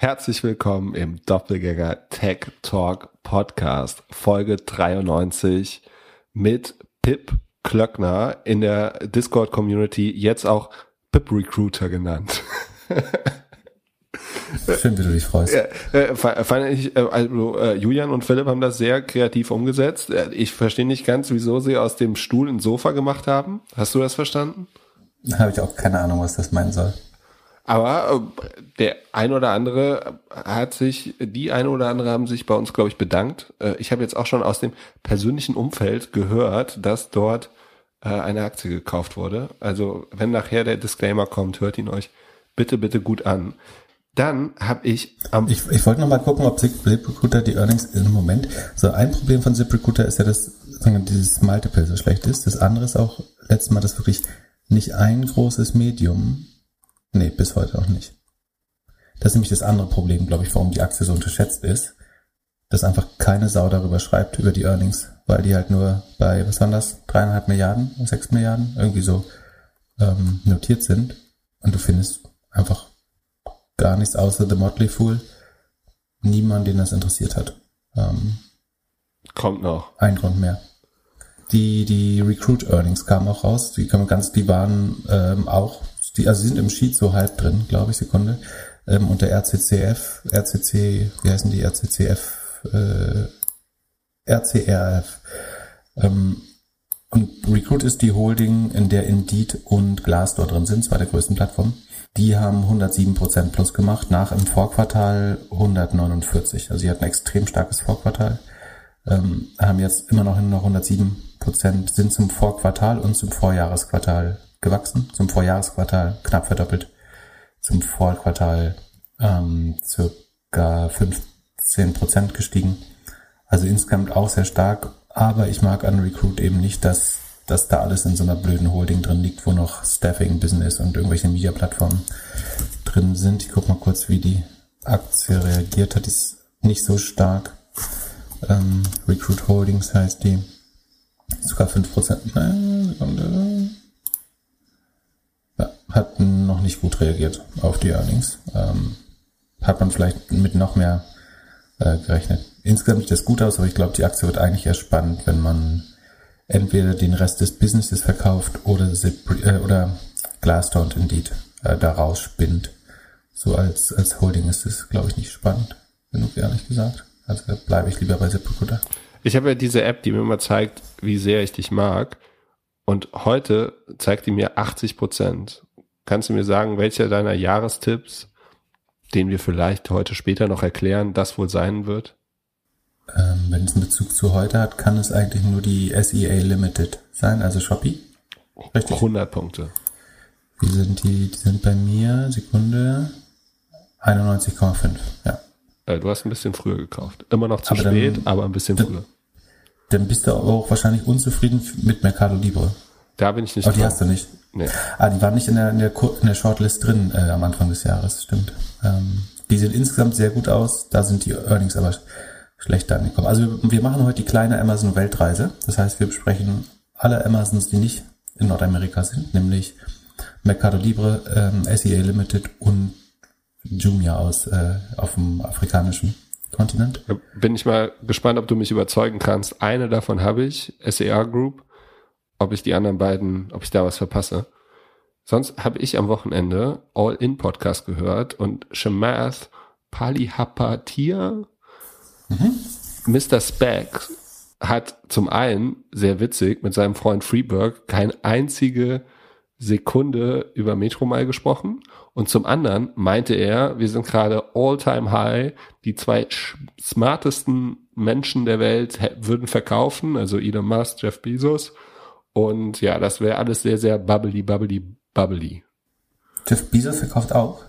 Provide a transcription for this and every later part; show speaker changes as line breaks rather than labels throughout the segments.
Herzlich willkommen im Doppelgänger Tech Talk Podcast, Folge 93 mit Pip Klöckner in der Discord Community, jetzt auch Pip Recruiter genannt.
Schön, wie du dich freust.
Äh, fand ich, äh, also, äh, Julian und Philipp haben das sehr kreativ umgesetzt. Äh, ich verstehe nicht ganz, wieso sie aus dem Stuhl ein Sofa gemacht haben. Hast du das verstanden?
Habe ich auch keine Ahnung, was das meinen soll.
Aber äh, der ein oder andere hat sich, die eine oder andere haben sich bei uns, glaube ich, bedankt. Äh, ich habe jetzt auch schon aus dem persönlichen Umfeld gehört, dass dort äh, eine Aktie gekauft wurde. Also wenn nachher der Disclaimer kommt, hört ihn euch bitte, bitte gut an. Dann habe ich
am Ich, ich wollte noch mal gucken, ob ZipRecruiter die Earnings im Moment. So ein Problem von ZipRecruiter ist ja, dass dieses Multiple so schlecht ist. Das andere ist auch letztes Mal, dass wirklich nicht ein großes Medium Nee, bis heute auch nicht. Das ist nämlich das andere Problem, glaube ich, warum die Aktie so unterschätzt ist. Dass einfach keine Sau darüber schreibt, über die Earnings, weil die halt nur bei, was waren das, dreieinhalb Milliarden, sechs Milliarden, irgendwie so ähm, notiert sind. Und du findest einfach gar nichts außer The Motley Fool. Niemand, den das interessiert hat. Ähm,
Kommt noch.
Ein Grund mehr. Die, die Recruit Earnings kamen auch raus. Die, kamen ganz, die waren ähm, auch die, also sie sind im Sheet so halb drin, glaube ich, Sekunde. Ähm, und der RCCF, RCC, wie heißen die RCCF, äh, RCRF. Ähm, und Recruit ist die Holding, in der Indeed und Glassdoor drin sind, zwei der größten Plattformen. Die haben 107% plus gemacht, nach im Vorquartal 149. Also sie hatten ein extrem starkes Vorquartal, ähm, haben jetzt immer noch noch 107%, sind zum Vorquartal und zum Vorjahresquartal gewachsen, zum Vorjahresquartal knapp verdoppelt, zum Vorquartal ähm, circa 15 Prozent gestiegen. Also insgesamt auch sehr stark, aber ich mag an Recruit eben nicht, dass, dass da alles in so einer blöden Holding drin liegt, wo noch Staffing, Business und irgendwelche Media-Plattformen drin sind. Ich guck mal kurz, wie die Aktie reagiert hat. Die ist nicht so stark. Ähm, Recruit Holdings heißt die. Sogar 5%. Nein, Sekunde hat noch nicht gut reagiert auf die Earnings. Ähm, hat man vielleicht mit noch mehr äh, gerechnet. Insgesamt sieht das gut aus, aber ich glaube, die Aktie wird eigentlich erst spannend, wenn man entweder den Rest des Businesses verkauft oder, äh, oder Glassdoor und Indeed äh, daraus spinnt. So als, als Holding ist es, glaube ich, nicht spannend, genug ehrlich gesagt. Also bleibe ich lieber bei ZipRecruiter.
Ich habe ja diese App, die mir immer zeigt, wie sehr ich dich mag. Und heute zeigt die mir 80 Prozent. Kannst du mir sagen, welcher deiner Jahrestipps, den wir vielleicht heute später noch erklären, das wohl sein wird?
Ähm, wenn es einen Bezug zu heute hat, kann es eigentlich nur die SEA Limited sein, also Shopee.
Richtig? 100 Punkte.
Wie sind die? Die sind bei mir, Sekunde, 91,5, ja.
Äh, du hast ein bisschen früher gekauft. Immer noch zu aber spät, dann, aber ein bisschen dann, früher.
Dann bist du auch wahrscheinlich unzufrieden mit Mercado Libre.
Da bin ich nicht.
Aber die hast du nicht. Nee. Ah, die waren nicht in der, in der, in der Shortlist drin äh, am Anfang des Jahres, stimmt. Ähm, die sehen insgesamt sehr gut aus, da sind die Earnings aber schlechter angekommen. Also wir machen heute die kleine Amazon-Weltreise. Das heißt, wir besprechen alle Amazons, die nicht in Nordamerika sind, nämlich Mercado Libre, ähm, SEA Limited und Jumia aus äh, auf dem afrikanischen Kontinent.
Bin ich mal gespannt, ob du mich überzeugen kannst. Eine davon habe ich, SEA Group ob ich die anderen beiden, ob ich da was verpasse. Sonst habe ich am Wochenende All-In-Podcast gehört und Shemath Palihapatia, mhm. Mr. Speck, hat zum einen, sehr witzig, mit seinem Freund Freeberg keine einzige Sekunde über Metromile gesprochen und zum anderen meinte er, wir sind gerade all-time high, die zwei smartesten Menschen der Welt würden verkaufen, also Elon Musk, Jeff Bezos und ja, das wäre alles sehr, sehr bubbly, bubbly, bubbly.
Jeff Bezos verkauft auch?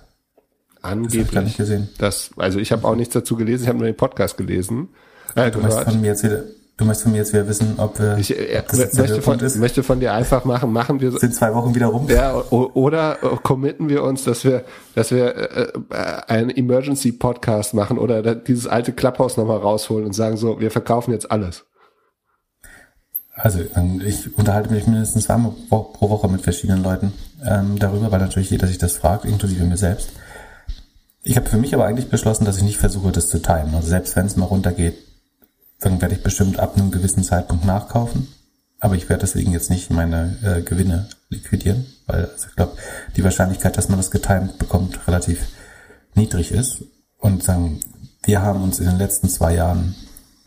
Angeblich. Das ich gar nicht gesehen. Das, also ich habe auch nichts dazu gelesen, ich habe nur den Podcast gelesen.
Äh, du, möchtest von mir jetzt wieder, du möchtest von mir jetzt wieder wissen, ob wir,
ich, äh, das möchte, von, ist. möchte von dir einfach machen, machen wir
sind zwei Wochen wieder rum.
Ja, oder committen wir uns, dass wir, dass wir äh, äh, einen Emergency Podcast machen oder dieses alte Clubhouse nochmal rausholen und sagen so, wir verkaufen jetzt alles.
Also ähm, ich unterhalte mich mindestens zweimal pro Woche mit verschiedenen Leuten ähm, darüber, weil natürlich jeder sich das fragt, inklusive mir selbst. Ich habe für mich aber eigentlich beschlossen, dass ich nicht versuche, das zu timen. Also selbst wenn es mal runtergeht, dann werde ich bestimmt ab einem gewissen Zeitpunkt nachkaufen. Aber ich werde deswegen jetzt nicht meine äh, Gewinne liquidieren, weil also ich glaube, die Wahrscheinlichkeit, dass man das getimed bekommt, relativ niedrig ist. Und sagen, wir haben uns in den letzten zwei Jahren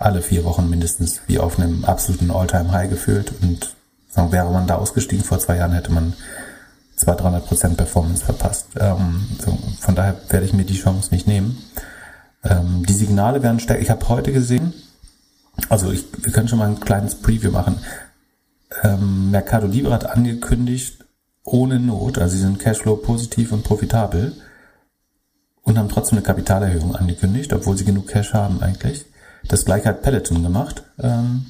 alle vier Wochen mindestens wie auf einem absoluten All-Time-High gefühlt. Und sagen, wäre man da ausgestiegen vor zwei Jahren, hätte man 200, 300 Prozent Performance verpasst. Ähm, so, von daher werde ich mir die Chance nicht nehmen. Ähm, die Signale werden stärker. Ich habe heute gesehen, also ich, wir können schon mal ein kleines Preview machen. Ähm, Mercado Libre hat angekündigt, ohne Not, also sie sind Cashflow positiv und profitabel und haben trotzdem eine Kapitalerhöhung angekündigt, obwohl sie genug Cash haben eigentlich. Das gleiche hat Peloton gemacht ähm,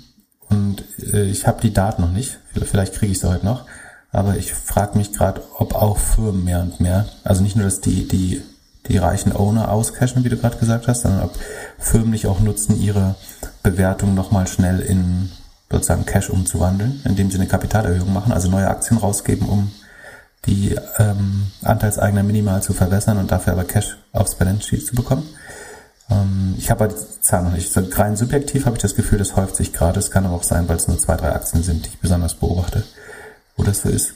und äh, ich habe die Daten noch nicht, vielleicht kriege ich sie heute noch, aber ich frage mich gerade, ob auch Firmen mehr und mehr, also nicht nur, dass die, die, die reichen Owner auscashen, wie du gerade gesagt hast, sondern ob Firmen nicht auch nutzen, ihre Bewertung nochmal schnell in sozusagen Cash umzuwandeln, indem sie eine Kapitalerhöhung machen, also neue Aktien rausgeben, um die ähm, Anteilseigner minimal zu verwässern und dafür aber Cash aufs Balance Sheet zu bekommen. Ähm, ich habe die Zahl noch nicht. Rein subjektiv habe ich das Gefühl, das häuft sich gerade. Es kann aber auch sein, weil es nur zwei, drei Aktien sind, die ich besonders beobachte, wo das so ist.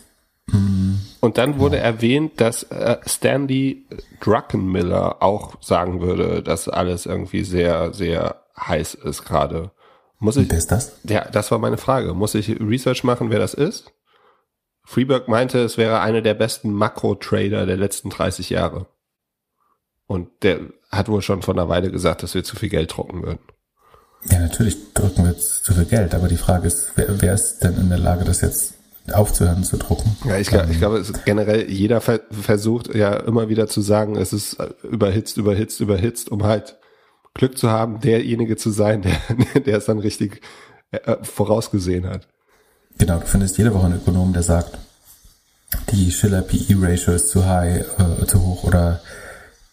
Mm, und dann wurde ja. erwähnt, dass äh, Stanley Druckenmiller auch sagen würde, dass alles irgendwie sehr, sehr heiß ist gerade. Muss ich,
wer ist das?
Ja, das war meine Frage. Muss ich Research machen, wer das ist? Freeberg meinte, es wäre einer der besten Makro-Trader der letzten 30 Jahre. Und der hat wohl schon vor einer Weile gesagt, dass wir zu viel Geld drucken würden.
Ja, natürlich drücken wir jetzt zu viel Geld, aber die Frage ist, wer, wer ist denn in der Lage, das jetzt aufzuhören zu drucken?
Ja, ich, glaube, ich glaube, generell jeder versucht ja immer wieder zu sagen, es ist überhitzt, überhitzt, überhitzt, um halt Glück zu haben, derjenige zu sein, der, der es dann richtig äh, vorausgesehen hat.
Genau, du findest jede Woche einen Ökonom, der sagt, die Schiller PE Ratio ist zu high, äh, zu hoch oder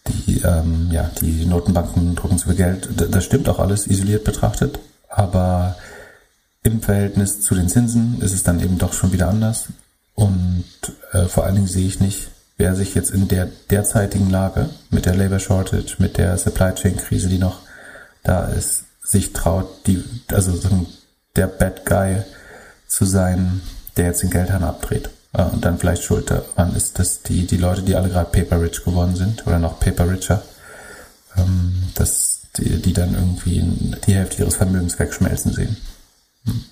die, ähm, ja, die Notenbanken drucken zu viel Geld. Das stimmt auch alles isoliert betrachtet, aber im Verhältnis zu den Zinsen ist es dann eben doch schon wieder anders. Und äh, vor allen Dingen sehe ich nicht, wer sich jetzt in der derzeitigen Lage mit der Labor Shortage, mit der Supply Chain Krise, die noch da ist, sich traut, die, also der Bad Guy zu sein, der jetzt den Geldhahn abdreht. Äh, und dann vielleicht schuld daran ist, dass die, die Leute, die alle gerade paper rich geworden sind oder noch paper richer, ähm, dass die, die dann irgendwie die Hälfte ihres Vermögens wegschmelzen sehen. Hm.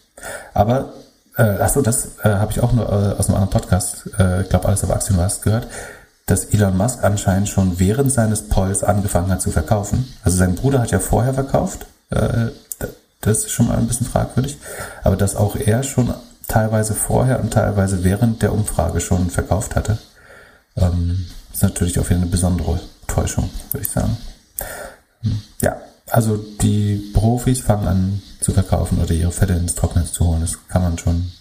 Aber äh, achso, das äh, habe ich auch nur äh, aus einem anderen Podcast, äh, ich glaube alles auf Aktien war gehört, dass Elon Musk anscheinend schon während seines Polls angefangen hat zu verkaufen. Also sein Bruder hat ja vorher verkauft, äh, das ist schon mal ein bisschen fragwürdig, aber dass auch er schon teilweise vorher und teilweise während der Umfrage schon verkauft hatte, ähm, ist natürlich auch wieder eine besondere Täuschung, würde ich sagen. Hm, ja, also die Profis fangen an zu verkaufen oder ihre Fette ins Trockene zu holen. Das kann man schon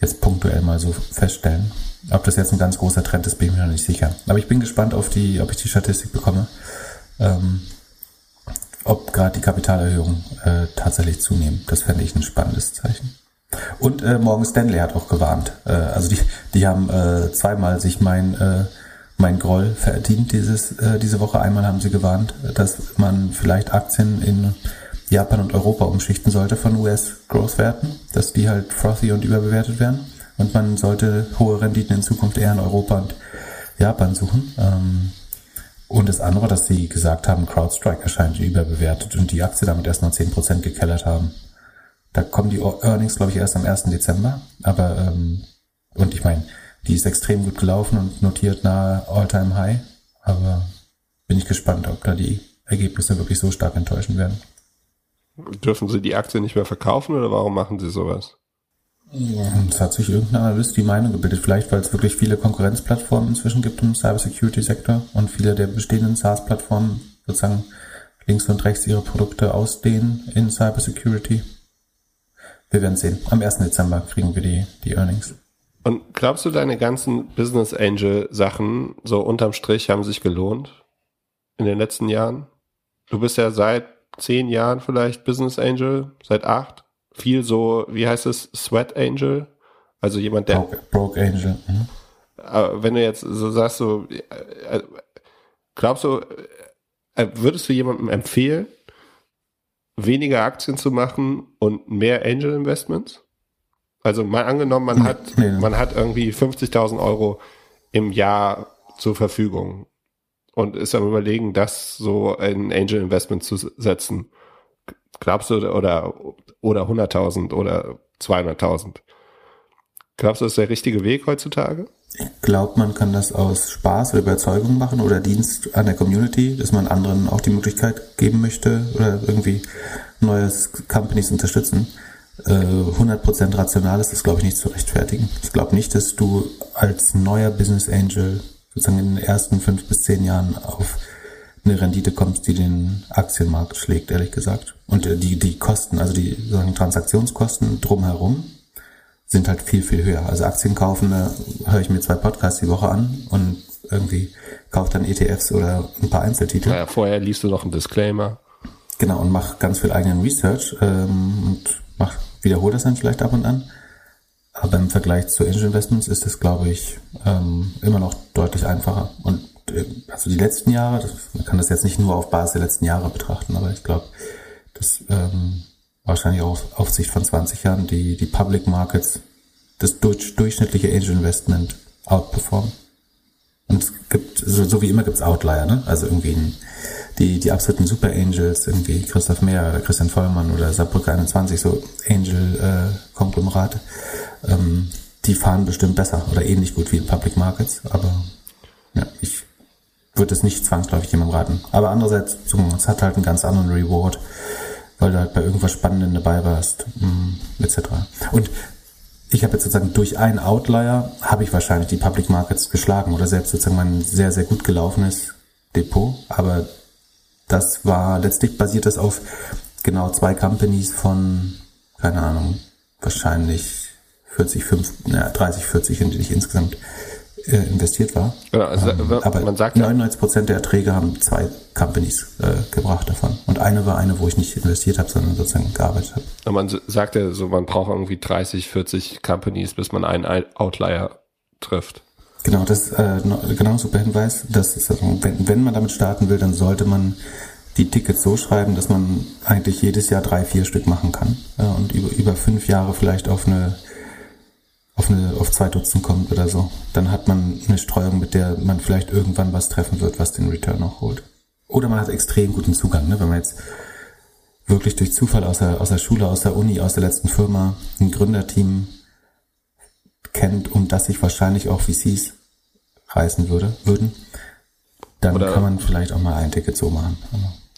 jetzt punktuell mal so feststellen. Ob das jetzt ein ganz großer Trend ist, bin ich mir noch nicht sicher. Aber ich bin gespannt auf die, ob ich die Statistik bekomme, ähm, ob gerade die Kapitalerhöhungen äh, tatsächlich zunehmen. Das fände ich ein spannendes Zeichen. Und äh, Morgan Stanley hat auch gewarnt. Äh, also die, die haben äh, zweimal sich mein äh, mein Groll verdient dieses, äh, diese Woche. Einmal haben sie gewarnt, dass man vielleicht Aktien in Japan und Europa umschichten sollte von US-Growth-Werten, dass die halt frothy und überbewertet werden. Und man sollte hohe Renditen in Zukunft eher in Europa und Japan suchen. Ähm, und das andere, dass sie gesagt haben, CrowdStrike erscheint überbewertet und die Aktie damit erst noch 10% gekellert haben. Da kommen die Earnings, glaube ich, erst am 1. Dezember. Aber, ähm, und ich meine, die ist extrem gut gelaufen und notiert nahe All-Time High. Aber bin ich gespannt, ob da die Ergebnisse wirklich so stark enttäuschen werden.
Dürfen Sie die Aktie nicht mehr verkaufen oder warum machen Sie sowas?
Es hat sich irgendein Analyst die Meinung gebildet. Vielleicht, weil es wirklich viele Konkurrenzplattformen inzwischen gibt im Cybersecurity-Sektor und viele der bestehenden SaaS-Plattformen sozusagen links und rechts ihre Produkte ausdehnen in Cybersecurity. Wir werden sehen. Am 1. Dezember kriegen wir die, die Earnings.
Und glaubst du, deine ganzen Business Angel Sachen, so unterm Strich, haben sich gelohnt in den letzten Jahren? Du bist ja seit zehn Jahren vielleicht Business Angel, seit acht. Viel so, wie heißt es, Sweat Angel? Also jemand, der.
Broke, broke Angel. Mhm.
Aber wenn du jetzt so sagst, so, äh, glaubst du, äh, würdest du jemandem empfehlen, weniger Aktien zu machen und mehr Angel Investments? Also mal angenommen, man hat, man hat irgendwie 50.000 Euro im Jahr zur Verfügung und ist am überlegen, das so in Angel Investment zu setzen. Glaubst du, oder, oder 100.000 oder 200.000? Glaubst du, das ist der richtige Weg heutzutage?
Ich glaube, man kann das aus Spaß oder Überzeugung machen oder Dienst an der Community, dass man anderen auch die Möglichkeit geben möchte oder irgendwie neues Companies unterstützen. 100% äh, rational ist das, glaube ich, nicht zu rechtfertigen. Ich glaube nicht, dass du als neuer Business Angel sozusagen in den ersten fünf bis zehn Jahren auf eine Rendite kommst, die den Aktienmarkt schlägt, ehrlich gesagt. Und die, die Kosten, also die sozusagen Transaktionskosten drumherum, sind halt viel, viel höher. Also Aktien kaufen, da höre ich mir zwei Podcasts die Woche an und irgendwie kaufe dann ETFs oder ein paar Einzeltitel.
Ja, vorher liest du noch einen Disclaimer.
Genau, und mach ganz viel eigenen Research ähm, und mach, wiederhole das dann vielleicht ab und an. Aber im Vergleich zu Angel Investments ist das, glaube ich, ähm, immer noch deutlich einfacher. Und äh, also die letzten Jahre, das, man kann das jetzt nicht nur auf Basis der letzten Jahre betrachten, aber ich glaube, dass ähm, wahrscheinlich auch auf Sicht von 20 Jahren die, die Public Markets das durch, durchschnittliche Angel Investment outperformen. Und es gibt, so, so wie immer gibt es Outlier, ne? Also irgendwie die, die absoluten Super Angels, irgendwie Christoph Mehr oder Christian Vollmann oder Saarbrücker 21, so Angel-Konglomerate, äh, ähm, die fahren bestimmt besser oder ähnlich gut wie in Public Markets, aber ja, ich würde es nicht zwangsläufig jemandem raten. Aber andererseits, es hat halt einen ganz anderen Reward, weil du halt bei irgendwas Spannendem dabei warst, mm, etc. Und ich habe jetzt sozusagen durch einen Outlier habe ich wahrscheinlich die Public Markets geschlagen oder selbst sozusagen mein sehr, sehr gut gelaufenes Depot. Aber das war, letztlich basiert das auf genau zwei Companies von, keine Ahnung, wahrscheinlich 40, 50, na, 30, 40, in die ich insgesamt äh, investiert war.
Genau, also, ähm,
aber man sagt 99 Prozent der Erträge haben zwei Companies äh, gebracht davon. Und eine war eine, wo ich nicht investiert habe, sondern sozusagen gearbeitet habe.
Man sagt ja so, man braucht irgendwie 30, 40 Companies, bis man einen Outlier trifft.
Genau, das äh, genau super Hinweis. Das ist, also, wenn, wenn man damit starten will, dann sollte man die Tickets so schreiben, dass man eigentlich jedes Jahr drei, vier Stück machen kann äh, und über, über fünf Jahre vielleicht auf eine auf, eine, auf zwei Dutzend kommt oder so. Dann hat man eine Streuung, mit der man vielleicht irgendwann was treffen wird, was den Return auch holt. Oder man hat extrem guten Zugang, ne? wenn man jetzt wirklich durch Zufall aus der, aus der Schule, aus der Uni, aus der letzten Firma ein Gründerteam kennt, um das sich wahrscheinlich auch VCs reißen würde, würden, dann oder kann man vielleicht auch mal ein Ticket so machen.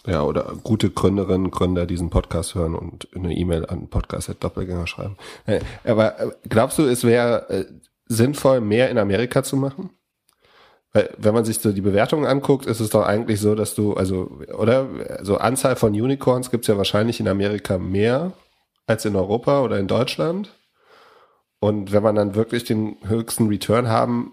Ja, oder gute Gründerinnen, Gründer diesen Podcast hören und eine E-Mail an Podcast.doppelgänger schreiben. Äh, aber äh, glaubst du, es wäre äh, sinnvoll, mehr in Amerika zu machen? Weil, wenn man sich so die Bewertungen anguckt, ist es doch eigentlich so, dass du, also, oder, so Anzahl von Unicorns gibt es ja wahrscheinlich in Amerika mehr als in Europa oder in Deutschland. Und wenn man dann wirklich den höchsten Return haben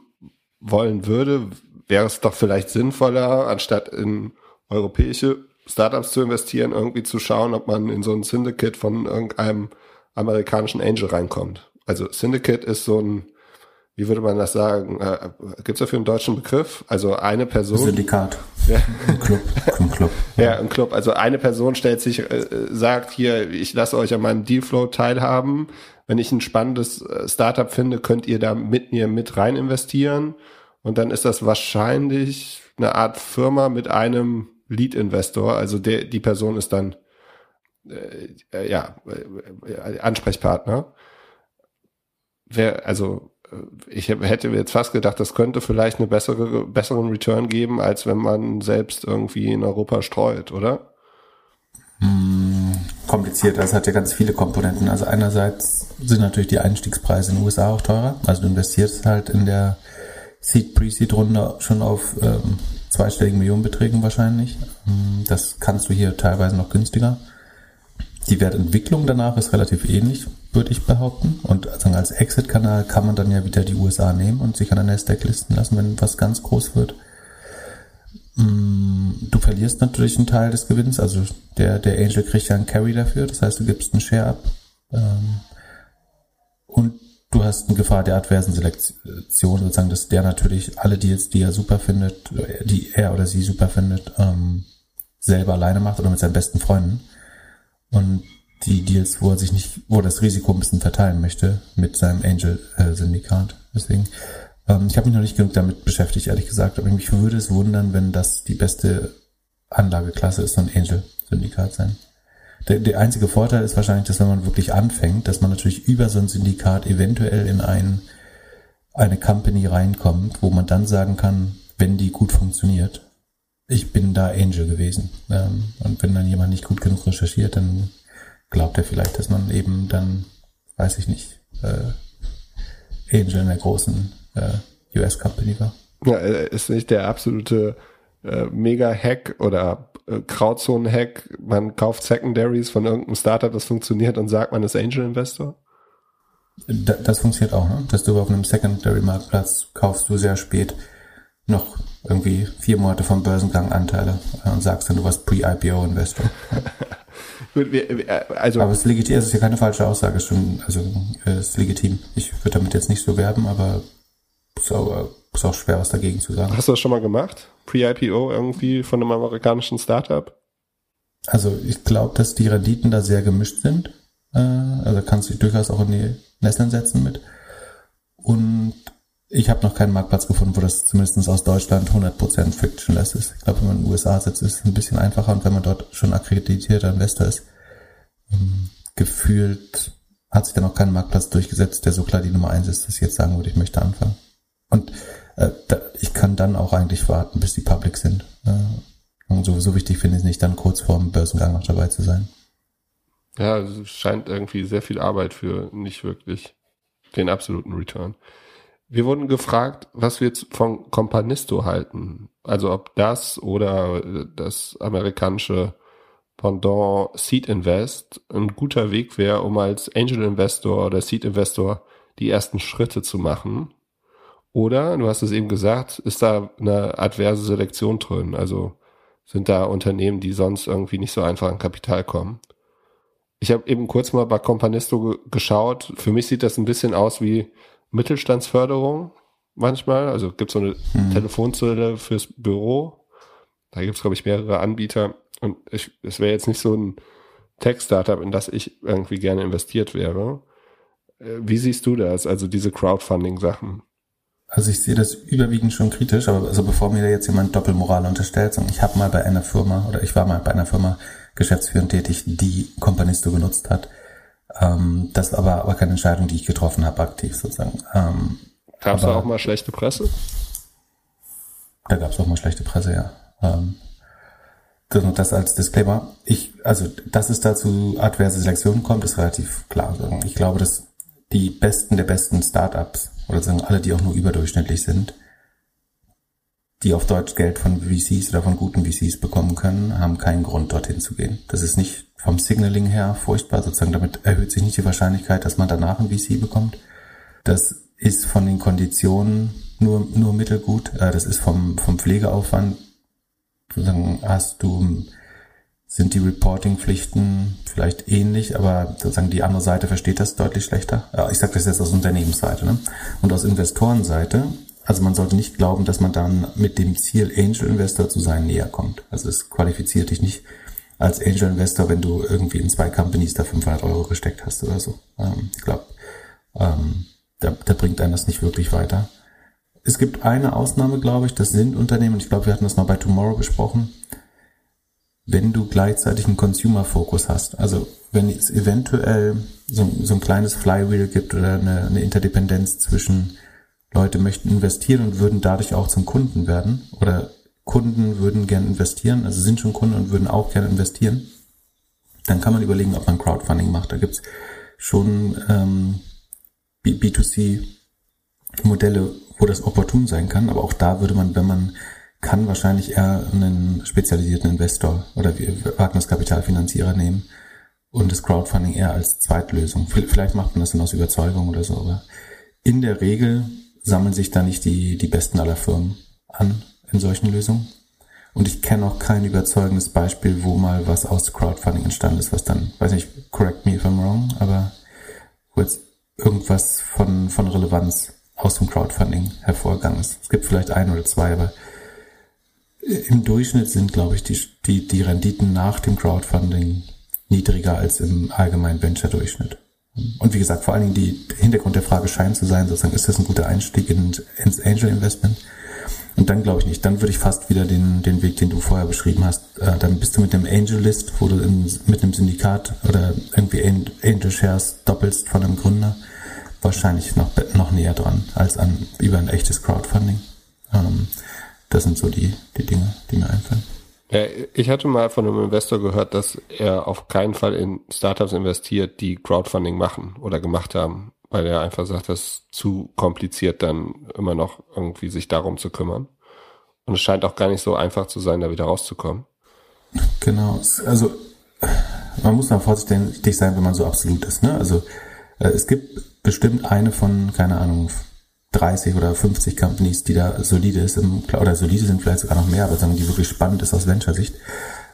wollen würde, wäre es doch vielleicht sinnvoller, anstatt in europäische Startups zu investieren, irgendwie zu schauen, ob man in so ein Syndicate von irgendeinem amerikanischen Angel reinkommt. Also Syndicate ist so ein, wie würde man das sagen? Äh, Gibt es dafür einen deutschen Begriff? Also eine Person.
Syndikat. Ja. Ein Club.
Ein Club. Ja, ein Club. Also eine Person stellt sich, äh, sagt hier, ich lasse euch an meinem Dealflow teilhaben. Wenn ich ein spannendes äh, Startup finde, könnt ihr da mit mir mit rein investieren. Und dann ist das wahrscheinlich eine Art Firma mit einem Lead-Investor, also der, die Person ist dann äh, äh ja äh, Ansprechpartner. Wer, also äh, ich hätte jetzt fast gedacht, das könnte vielleicht eine bessere, besseren Return geben, als wenn man selbst irgendwie in Europa streut, oder?
Hm, kompliziert, das hat ja ganz viele Komponenten. Also einerseits sind natürlich die Einstiegspreise in den USA auch teurer. Also du investierst halt in der Seed Pre-Seed Runde schon auf ähm, zweistelligen Millionenbeträgen wahrscheinlich. Mm, das kannst du hier teilweise noch günstiger. Die Wertentwicklung danach ist relativ ähnlich, würde ich behaupten. Und als Exit-Kanal kann man dann ja wieder die USA nehmen und sich an der Nasdaq listen lassen, wenn was ganz groß wird. Mm, du verlierst natürlich einen Teil des Gewinns, also der, der Angel kriegt ja einen Carry dafür, das heißt, du gibst einen Share ab. Ähm, und du hast eine Gefahr der adversen Selektion, sozusagen, dass der natürlich alle Deals, die er super findet, die er oder sie super findet, ähm, selber alleine macht oder mit seinen besten Freunden. Und die Deals, wo er sich nicht, wo er das Risiko ein bisschen verteilen möchte mit seinem Angel-Syndikat. Deswegen, ähm, ich habe mich noch nicht genug damit beschäftigt, ehrlich gesagt, aber mich würde es wundern, wenn das die beste Anlageklasse ist, so ein Angel-Syndikat sein. Der, der einzige Vorteil ist wahrscheinlich, dass wenn man wirklich anfängt, dass man natürlich über so ein Syndikat eventuell in ein, eine Company reinkommt, wo man dann sagen kann, wenn die gut funktioniert, ich bin da Angel gewesen. Ähm, und wenn dann jemand nicht gut genug recherchiert, dann glaubt er vielleicht, dass man eben dann, weiß ich nicht, äh, Angel in der großen äh, US-Company war.
Ja, ist nicht der absolute äh, Mega-Hack oder äh, Crowdzonen-Hack. Man kauft Secondaries von irgendeinem Startup, das funktioniert und sagt, man ist Angel-Investor?
das funktioniert auch, ne? dass du auf einem Secondary-Marktplatz kaufst du sehr spät noch irgendwie vier Monate vom Börsengang Anteile äh, und sagst dann, du warst Pre-IPO-Investor. Gut, wir, äh, also aber es ist legitim, es ist ja keine falsche Aussage, schon, also es ist legitim. Ich würde damit jetzt nicht so werben, aber auch, ist auch schwer, was dagegen zu sagen.
Hast du das schon mal gemacht? Pre-IPO irgendwie von einem amerikanischen Startup?
Also ich glaube, dass die Renditen da sehr gemischt sind. Äh, also kannst du dich durchaus auch in die Nesseln setzen mit. Und ich habe noch keinen Marktplatz gefunden, wo das zumindest aus Deutschland 100% frictionless ist. Ich glaube, wenn man in den USA sitzt, ist es ein bisschen einfacher und wenn man dort schon akkreditierter Investor ist, ähm, gefühlt hat sich da noch kein Marktplatz durchgesetzt, der so klar die Nummer eins ist, dass ich jetzt sagen würde, ich möchte anfangen. Und ich kann dann auch eigentlich warten, bis die public sind. Äh, und so, so wichtig finde ich es nicht, dann kurz vorm Börsengang noch dabei zu sein.
Ja, es scheint irgendwie sehr viel Arbeit für nicht wirklich den absoluten Return. Wir wurden gefragt, was wir von Companisto halten. Also ob das oder das amerikanische Pendant Seed Invest ein guter Weg wäre, um als Angel Investor oder Seed Investor die ersten Schritte zu machen. Oder, du hast es eben gesagt, ist da eine adverse Selektion drin? Also sind da Unternehmen, die sonst irgendwie nicht so einfach an Kapital kommen? Ich habe eben kurz mal bei Companisto geschaut. Für mich sieht das ein bisschen aus wie Mittelstandsförderung manchmal. Also gibt es so eine mhm. Telefonzelle fürs Büro. Da gibt es, glaube ich, mehrere Anbieter. Und es wäre jetzt nicht so ein Tech-Startup, in das ich irgendwie gerne investiert wäre. Äh, wie siehst du das, also diese Crowdfunding-Sachen?
Also ich sehe das überwiegend schon kritisch, aber also bevor mir da jetzt jemand Doppelmoral unterstellt, ich habe mal bei einer Firma oder ich war mal bei einer Firma geschäftsführend tätig, die Companisto genutzt hat. Ähm, das war aber keine Entscheidung, die ich getroffen habe, aktiv sozusagen. Ähm,
gab es da auch mal schlechte Presse?
Da gab es auch mal schlechte Presse, ja. Ähm, das, das als Disclaimer. Ich, also, dass es dazu adverse Selektionen kommt, ist relativ klar. Ich glaube, dass die besten der besten Startups oder sagen alle, die auch nur überdurchschnittlich sind, die auf Deutsch Geld von VCs oder von guten VCs bekommen können, haben keinen Grund, dorthin zu gehen. Das ist nicht vom Signaling her furchtbar, sozusagen damit erhöht sich nicht die Wahrscheinlichkeit, dass man danach ein VC bekommt. Das ist von den Konditionen nur, nur mittelgut. Äh, das ist vom, vom Pflegeaufwand, sozusagen hast du, sind die Reporting-Pflichten vielleicht ähnlich, aber sozusagen die andere Seite versteht das deutlich schlechter. Ich sage das jetzt aus Unternehmensseite. Ne? Und aus Investorenseite also man sollte nicht glauben, dass man dann mit dem Ziel, Angel Investor zu sein, näher kommt. Also es qualifiziert dich nicht als Angel Investor, wenn du irgendwie in zwei Companies da 500 Euro gesteckt hast oder so. Ähm, ich glaube, ähm, da, da bringt einen das nicht wirklich weiter. Es gibt eine Ausnahme, glaube ich, das sind Unternehmen, ich glaube, wir hatten das mal bei Tomorrow besprochen, wenn du gleichzeitig einen Consumer-Fokus hast. Also wenn es eventuell so, so ein kleines Flywheel gibt oder eine, eine Interdependenz zwischen Leute möchten investieren und würden dadurch auch zum Kunden werden oder Kunden würden gerne investieren, also sind schon Kunden und würden auch gerne investieren, dann kann man überlegen, ob man Crowdfunding macht. Da gibt's schon ähm, B2C-Modelle, wo das opportun sein kann, aber auch da würde man, wenn man kann, wahrscheinlich eher einen spezialisierten Investor oder Wagniskapitalfinanzierer nehmen und das Crowdfunding eher als Zweitlösung. Vielleicht macht man das dann aus Überzeugung oder so, aber in der Regel sammeln sich da nicht die, die besten aller Firmen an in solchen Lösungen. Und ich kenne auch kein überzeugendes Beispiel, wo mal was aus Crowdfunding entstanden ist, was dann, weiß nicht, correct me if I'm wrong, aber wo jetzt irgendwas von, von Relevanz aus dem Crowdfunding hervorgegangen ist. Es gibt vielleicht ein oder zwei, aber im Durchschnitt sind, glaube ich, die, die, die Renditen nach dem Crowdfunding niedriger als im allgemeinen Venture-Durchschnitt. Und wie gesagt, vor allen Dingen die Hintergrund der Frage scheint zu sein, sozusagen, ist das ein guter Einstieg in, ins Angel Investment? Und dann glaube ich nicht. Dann würde ich fast wieder den, den Weg, den du vorher beschrieben hast. Äh, dann bist du mit dem Angel List, wo du in, mit einem Syndikat oder irgendwie Angel Shares doppelst von einem Gründer, wahrscheinlich noch, noch näher dran als an über ein echtes Crowdfunding. Ähm, das sind so die, die Dinge, die mir einfallen.
Ja, ich hatte mal von einem Investor gehört, dass er auf keinen Fall in Startups investiert, die Crowdfunding machen oder gemacht haben, weil er einfach sagt, das ist zu kompliziert, dann immer noch irgendwie sich darum zu kümmern. Und es scheint auch gar nicht so einfach zu sein, da wieder rauszukommen.
Genau. Also man muss mal vorsichtig sein, wenn man so absolut ist. Ne? Also äh, es gibt bestimmt eine von, keine Ahnung, 30 oder 50 Companies, die da solide ist, im, oder solide sind vielleicht sogar noch mehr, aber sagen, die wirklich spannend ist aus Venture-Sicht.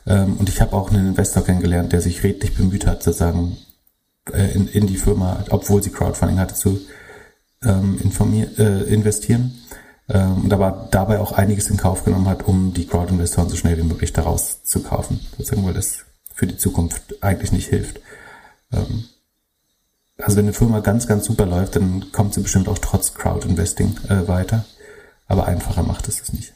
Ähm, und ich habe auch einen Investor kennengelernt, der sich redlich bemüht hat, sozusagen äh, in, in die Firma, obwohl sie Crowdfunding hatte, zu ähm, äh, investieren. Ähm, und aber dabei auch einiges in Kauf genommen hat, um die Crowd-Investoren so schnell wie möglich daraus zu kaufen. Sozusagen, weil das für die Zukunft eigentlich nicht hilft. Ähm, also wenn eine Firma ganz, ganz super läuft, dann kommt sie bestimmt auch trotz Crowd-Investing äh, weiter. Aber einfacher macht es das nicht.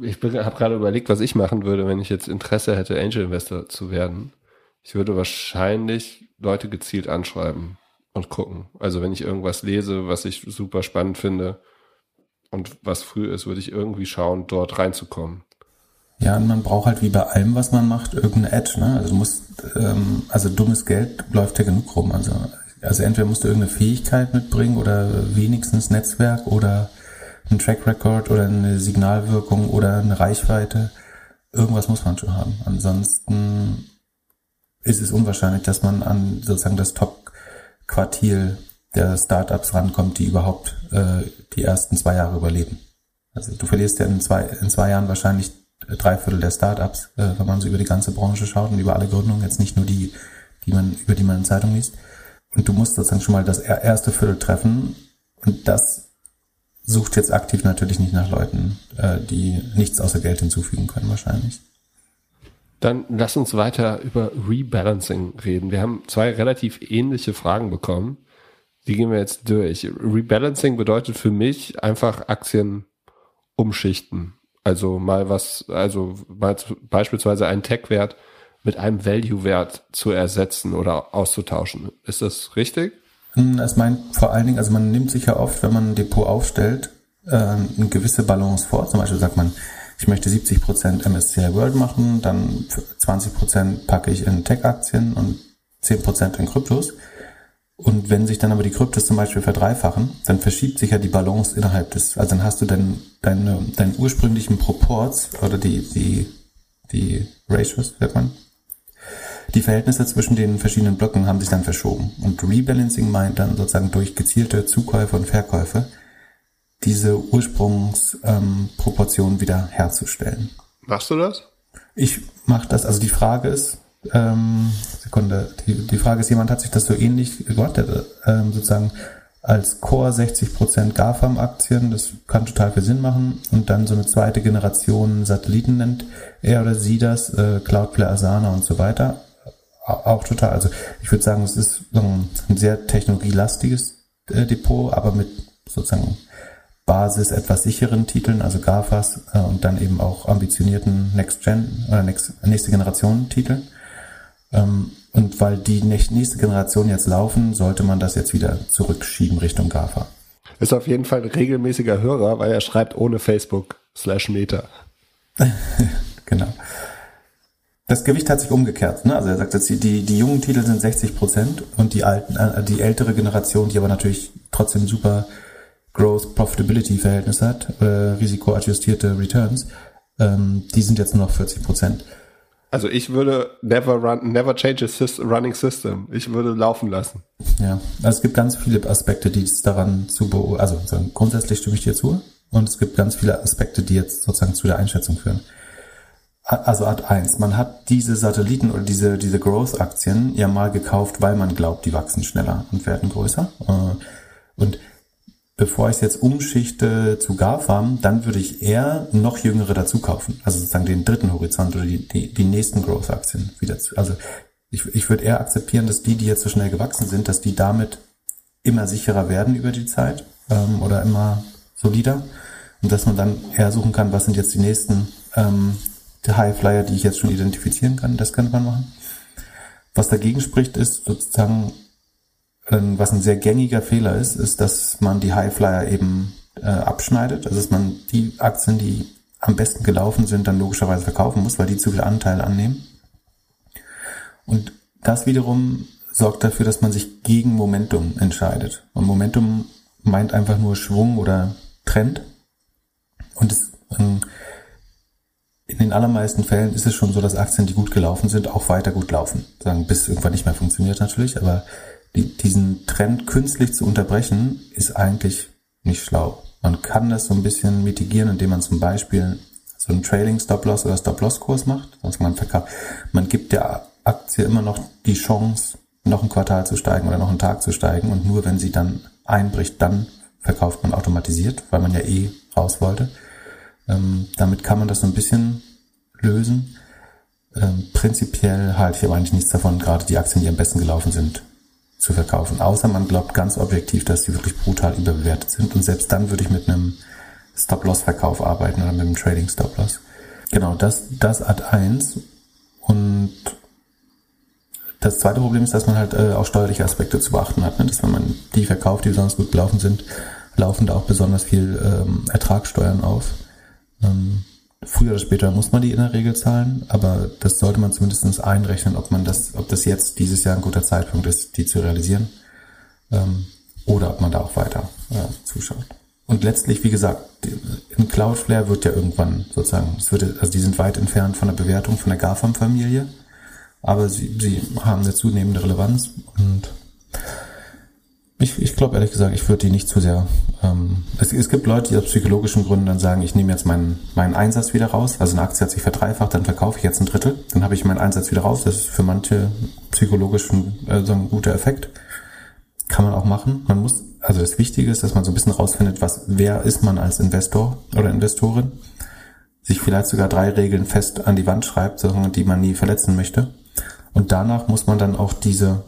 Ich habe gerade überlegt, was ich machen würde, wenn ich jetzt Interesse hätte, Angel Investor zu werden. Ich würde wahrscheinlich Leute gezielt anschreiben und gucken. Also wenn ich irgendwas lese, was ich super spannend finde und was früh ist, würde ich irgendwie schauen, dort reinzukommen.
Ja, und man braucht halt wie bei allem, was man macht, irgendeine Edge. Ne? Also du musst, ähm, also dummes Geld läuft ja genug rum. Also also entweder musst du irgendeine Fähigkeit mitbringen oder wenigstens Netzwerk oder ein Track Record oder eine Signalwirkung oder eine Reichweite. Irgendwas muss man schon haben. Ansonsten ist es unwahrscheinlich, dass man an sozusagen das Top-Quartil der Startups rankommt, die überhaupt äh, die ersten zwei Jahre überleben. Also du verlierst ja in zwei, in zwei Jahren wahrscheinlich drei Viertel der Startups, äh, wenn man so über die ganze Branche schaut und über alle Gründungen, jetzt nicht nur die, die man, über die man in Zeitung liest. Und du musst sozusagen schon mal das erste Viertel treffen. Und das sucht jetzt aktiv natürlich nicht nach Leuten, äh, die nichts außer Geld hinzufügen können, wahrscheinlich.
Dann lass uns weiter über Rebalancing reden. Wir haben zwei relativ ähnliche Fragen bekommen. Die gehen wir jetzt durch. Rebalancing bedeutet für mich einfach Aktien umschichten. Also mal was, also beispielsweise einen Tech-Wert mit einem Value-Wert zu ersetzen oder auszutauschen. Ist das richtig?
Hm, es meint vor allen Dingen, also man nimmt sich ja oft, wenn man ein Depot aufstellt, äh, eine gewisse Balance vor. Zum Beispiel sagt man, ich möchte 70% MSCI World machen, dann 20% packe ich in Tech-Aktien und 10% in Kryptos. Und wenn sich dann aber die Kryptos zum Beispiel verdreifachen, dann verschiebt sich ja die Balance innerhalb des, also dann hast du deinen, deine, deinen ursprünglichen Proports oder die, die, die Ratios, sagt man, die Verhältnisse zwischen den verschiedenen Blöcken haben sich dann verschoben. Und Rebalancing meint dann sozusagen durch gezielte Zukäufe und Verkäufe diese Ursprungsproportionen ähm, wieder herzustellen.
Machst du das?
Ich mache das. Also die Frage ist, ähm, Sekunde, die, die Frage ist, jemand hat sich das so ähnlich gemacht, der, ähm, sozusagen als Core 60% GAFAM-Aktien, das kann total viel Sinn machen. Und dann so eine zweite Generation Satelliten nennt er oder sie das, äh, Cloudflare, Asana und so weiter auch total. Also ich würde sagen, es ist ein sehr technologielastiges äh, Depot, aber mit sozusagen Basis etwas sicheren Titeln, also GAFAs äh, und dann eben auch ambitionierten Next Gen oder Next, nächste Generation Titeln. Ähm, und weil die nächste Generation jetzt laufen, sollte man das jetzt wieder zurückschieben Richtung GAFA.
Ist auf jeden Fall ein regelmäßiger Hörer, weil er schreibt ohne Facebook slash Meta.
genau das Gewicht hat sich umgekehrt. Ne? Also er sagt jetzt, die, die jungen Titel sind 60 Prozent und die alten, äh, die ältere Generation, die aber natürlich trotzdem super Growth Profitability Verhältnis hat, äh, risikoadjustierte Returns, ähm, die sind jetzt nur noch 40 Prozent.
Also ich würde never run, never change a system, running system. Ich würde laufen lassen.
Ja, also es gibt ganz viele Aspekte, die es daran zu beobachten. Also grundsätzlich stimme ich dir zu. Und es gibt ganz viele Aspekte, die jetzt sozusagen zu der Einschätzung führen. Also Art 1, man hat diese Satelliten oder diese, diese Growth-Aktien ja mal gekauft, weil man glaubt, die wachsen schneller und werden größer. Äh, und bevor ich es jetzt umschichte zu GAFAM, dann würde ich eher noch jüngere dazu kaufen. Also sozusagen den dritten Horizont oder die, die, die nächsten Growth-Aktien wieder zu. Also ich, ich würde eher akzeptieren, dass die, die jetzt so schnell gewachsen sind, dass die damit immer sicherer werden über die Zeit ähm, oder immer solider. Und dass man dann eher suchen kann, was sind jetzt die nächsten ähm, Highflyer, die ich jetzt schon identifizieren kann. Das könnte man machen. Was dagegen spricht, ist sozusagen ähm, was ein sehr gängiger Fehler ist, ist, dass man die Highflyer eben äh, abschneidet. Also dass man die Aktien, die am besten gelaufen sind, dann logischerweise verkaufen muss, weil die zu viel Anteil annehmen. Und das wiederum sorgt dafür, dass man sich gegen Momentum entscheidet. Und Momentum meint einfach nur Schwung oder Trend. Und es, ähm, in den allermeisten Fällen ist es schon so, dass Aktien, die gut gelaufen sind, auch weiter gut laufen. Sagen, bis irgendwann nicht mehr funktioniert natürlich, aber die, diesen Trend künstlich zu unterbrechen, ist eigentlich nicht schlau. Man kann das so ein bisschen mitigieren, indem man zum Beispiel so einen Trailing Stop-Loss oder Stop-Loss-Kurs macht. Also man, verkauft, man gibt der Aktie immer noch die Chance, noch ein Quartal zu steigen oder noch einen Tag zu steigen und nur wenn sie dann einbricht, dann verkauft man automatisiert, weil man ja eh raus wollte. Ähm, damit kann man das so ein bisschen lösen. Ähm, prinzipiell halte ich aber eigentlich nichts davon, gerade die Aktien, die am besten gelaufen sind, zu verkaufen. Außer man glaubt ganz objektiv, dass die wirklich brutal überbewertet sind. Und selbst dann würde ich mit einem Stop-Loss-Verkauf arbeiten oder mit einem Trading-Stop-Loss. Genau, das, das Art 1. Und das zweite Problem ist, dass man halt äh, auch steuerliche Aspekte zu beachten hat. Ne? Dass wenn man die verkauft, die besonders gut gelaufen sind, laufen da auch besonders viel ähm, Ertragssteuern auf. Ähm, Früher oder später muss man die in der Regel zahlen, aber das sollte man zumindest einrechnen, ob man das, ob das jetzt dieses Jahr ein guter Zeitpunkt ist, die zu realisieren, ähm, oder ob man da auch weiter äh, zuschaut. Und letztlich, wie gesagt, in Cloudflare wird ja irgendwann sozusagen, es wird, also die sind weit entfernt von der Bewertung von der GAFAM-Familie, aber sie, sie haben eine zunehmende Relevanz und ich, ich glaube ehrlich gesagt, ich würde die nicht zu sehr. Ähm, es, es gibt Leute, die aus psychologischen Gründen dann sagen, ich nehme jetzt meinen, meinen Einsatz wieder raus. Also eine Aktie hat sich verdreifacht, dann verkaufe ich jetzt ein Drittel. Dann habe ich meinen Einsatz wieder raus. Das ist für manche psychologisch ein, äh, so ein guter Effekt. Kann man auch machen. Man muss, also das Wichtige ist, dass man so ein bisschen rausfindet, was, wer ist man als Investor oder Investorin. Sich vielleicht sogar drei Regeln fest an die Wand schreibt, die man nie verletzen möchte. Und danach muss man dann auch diese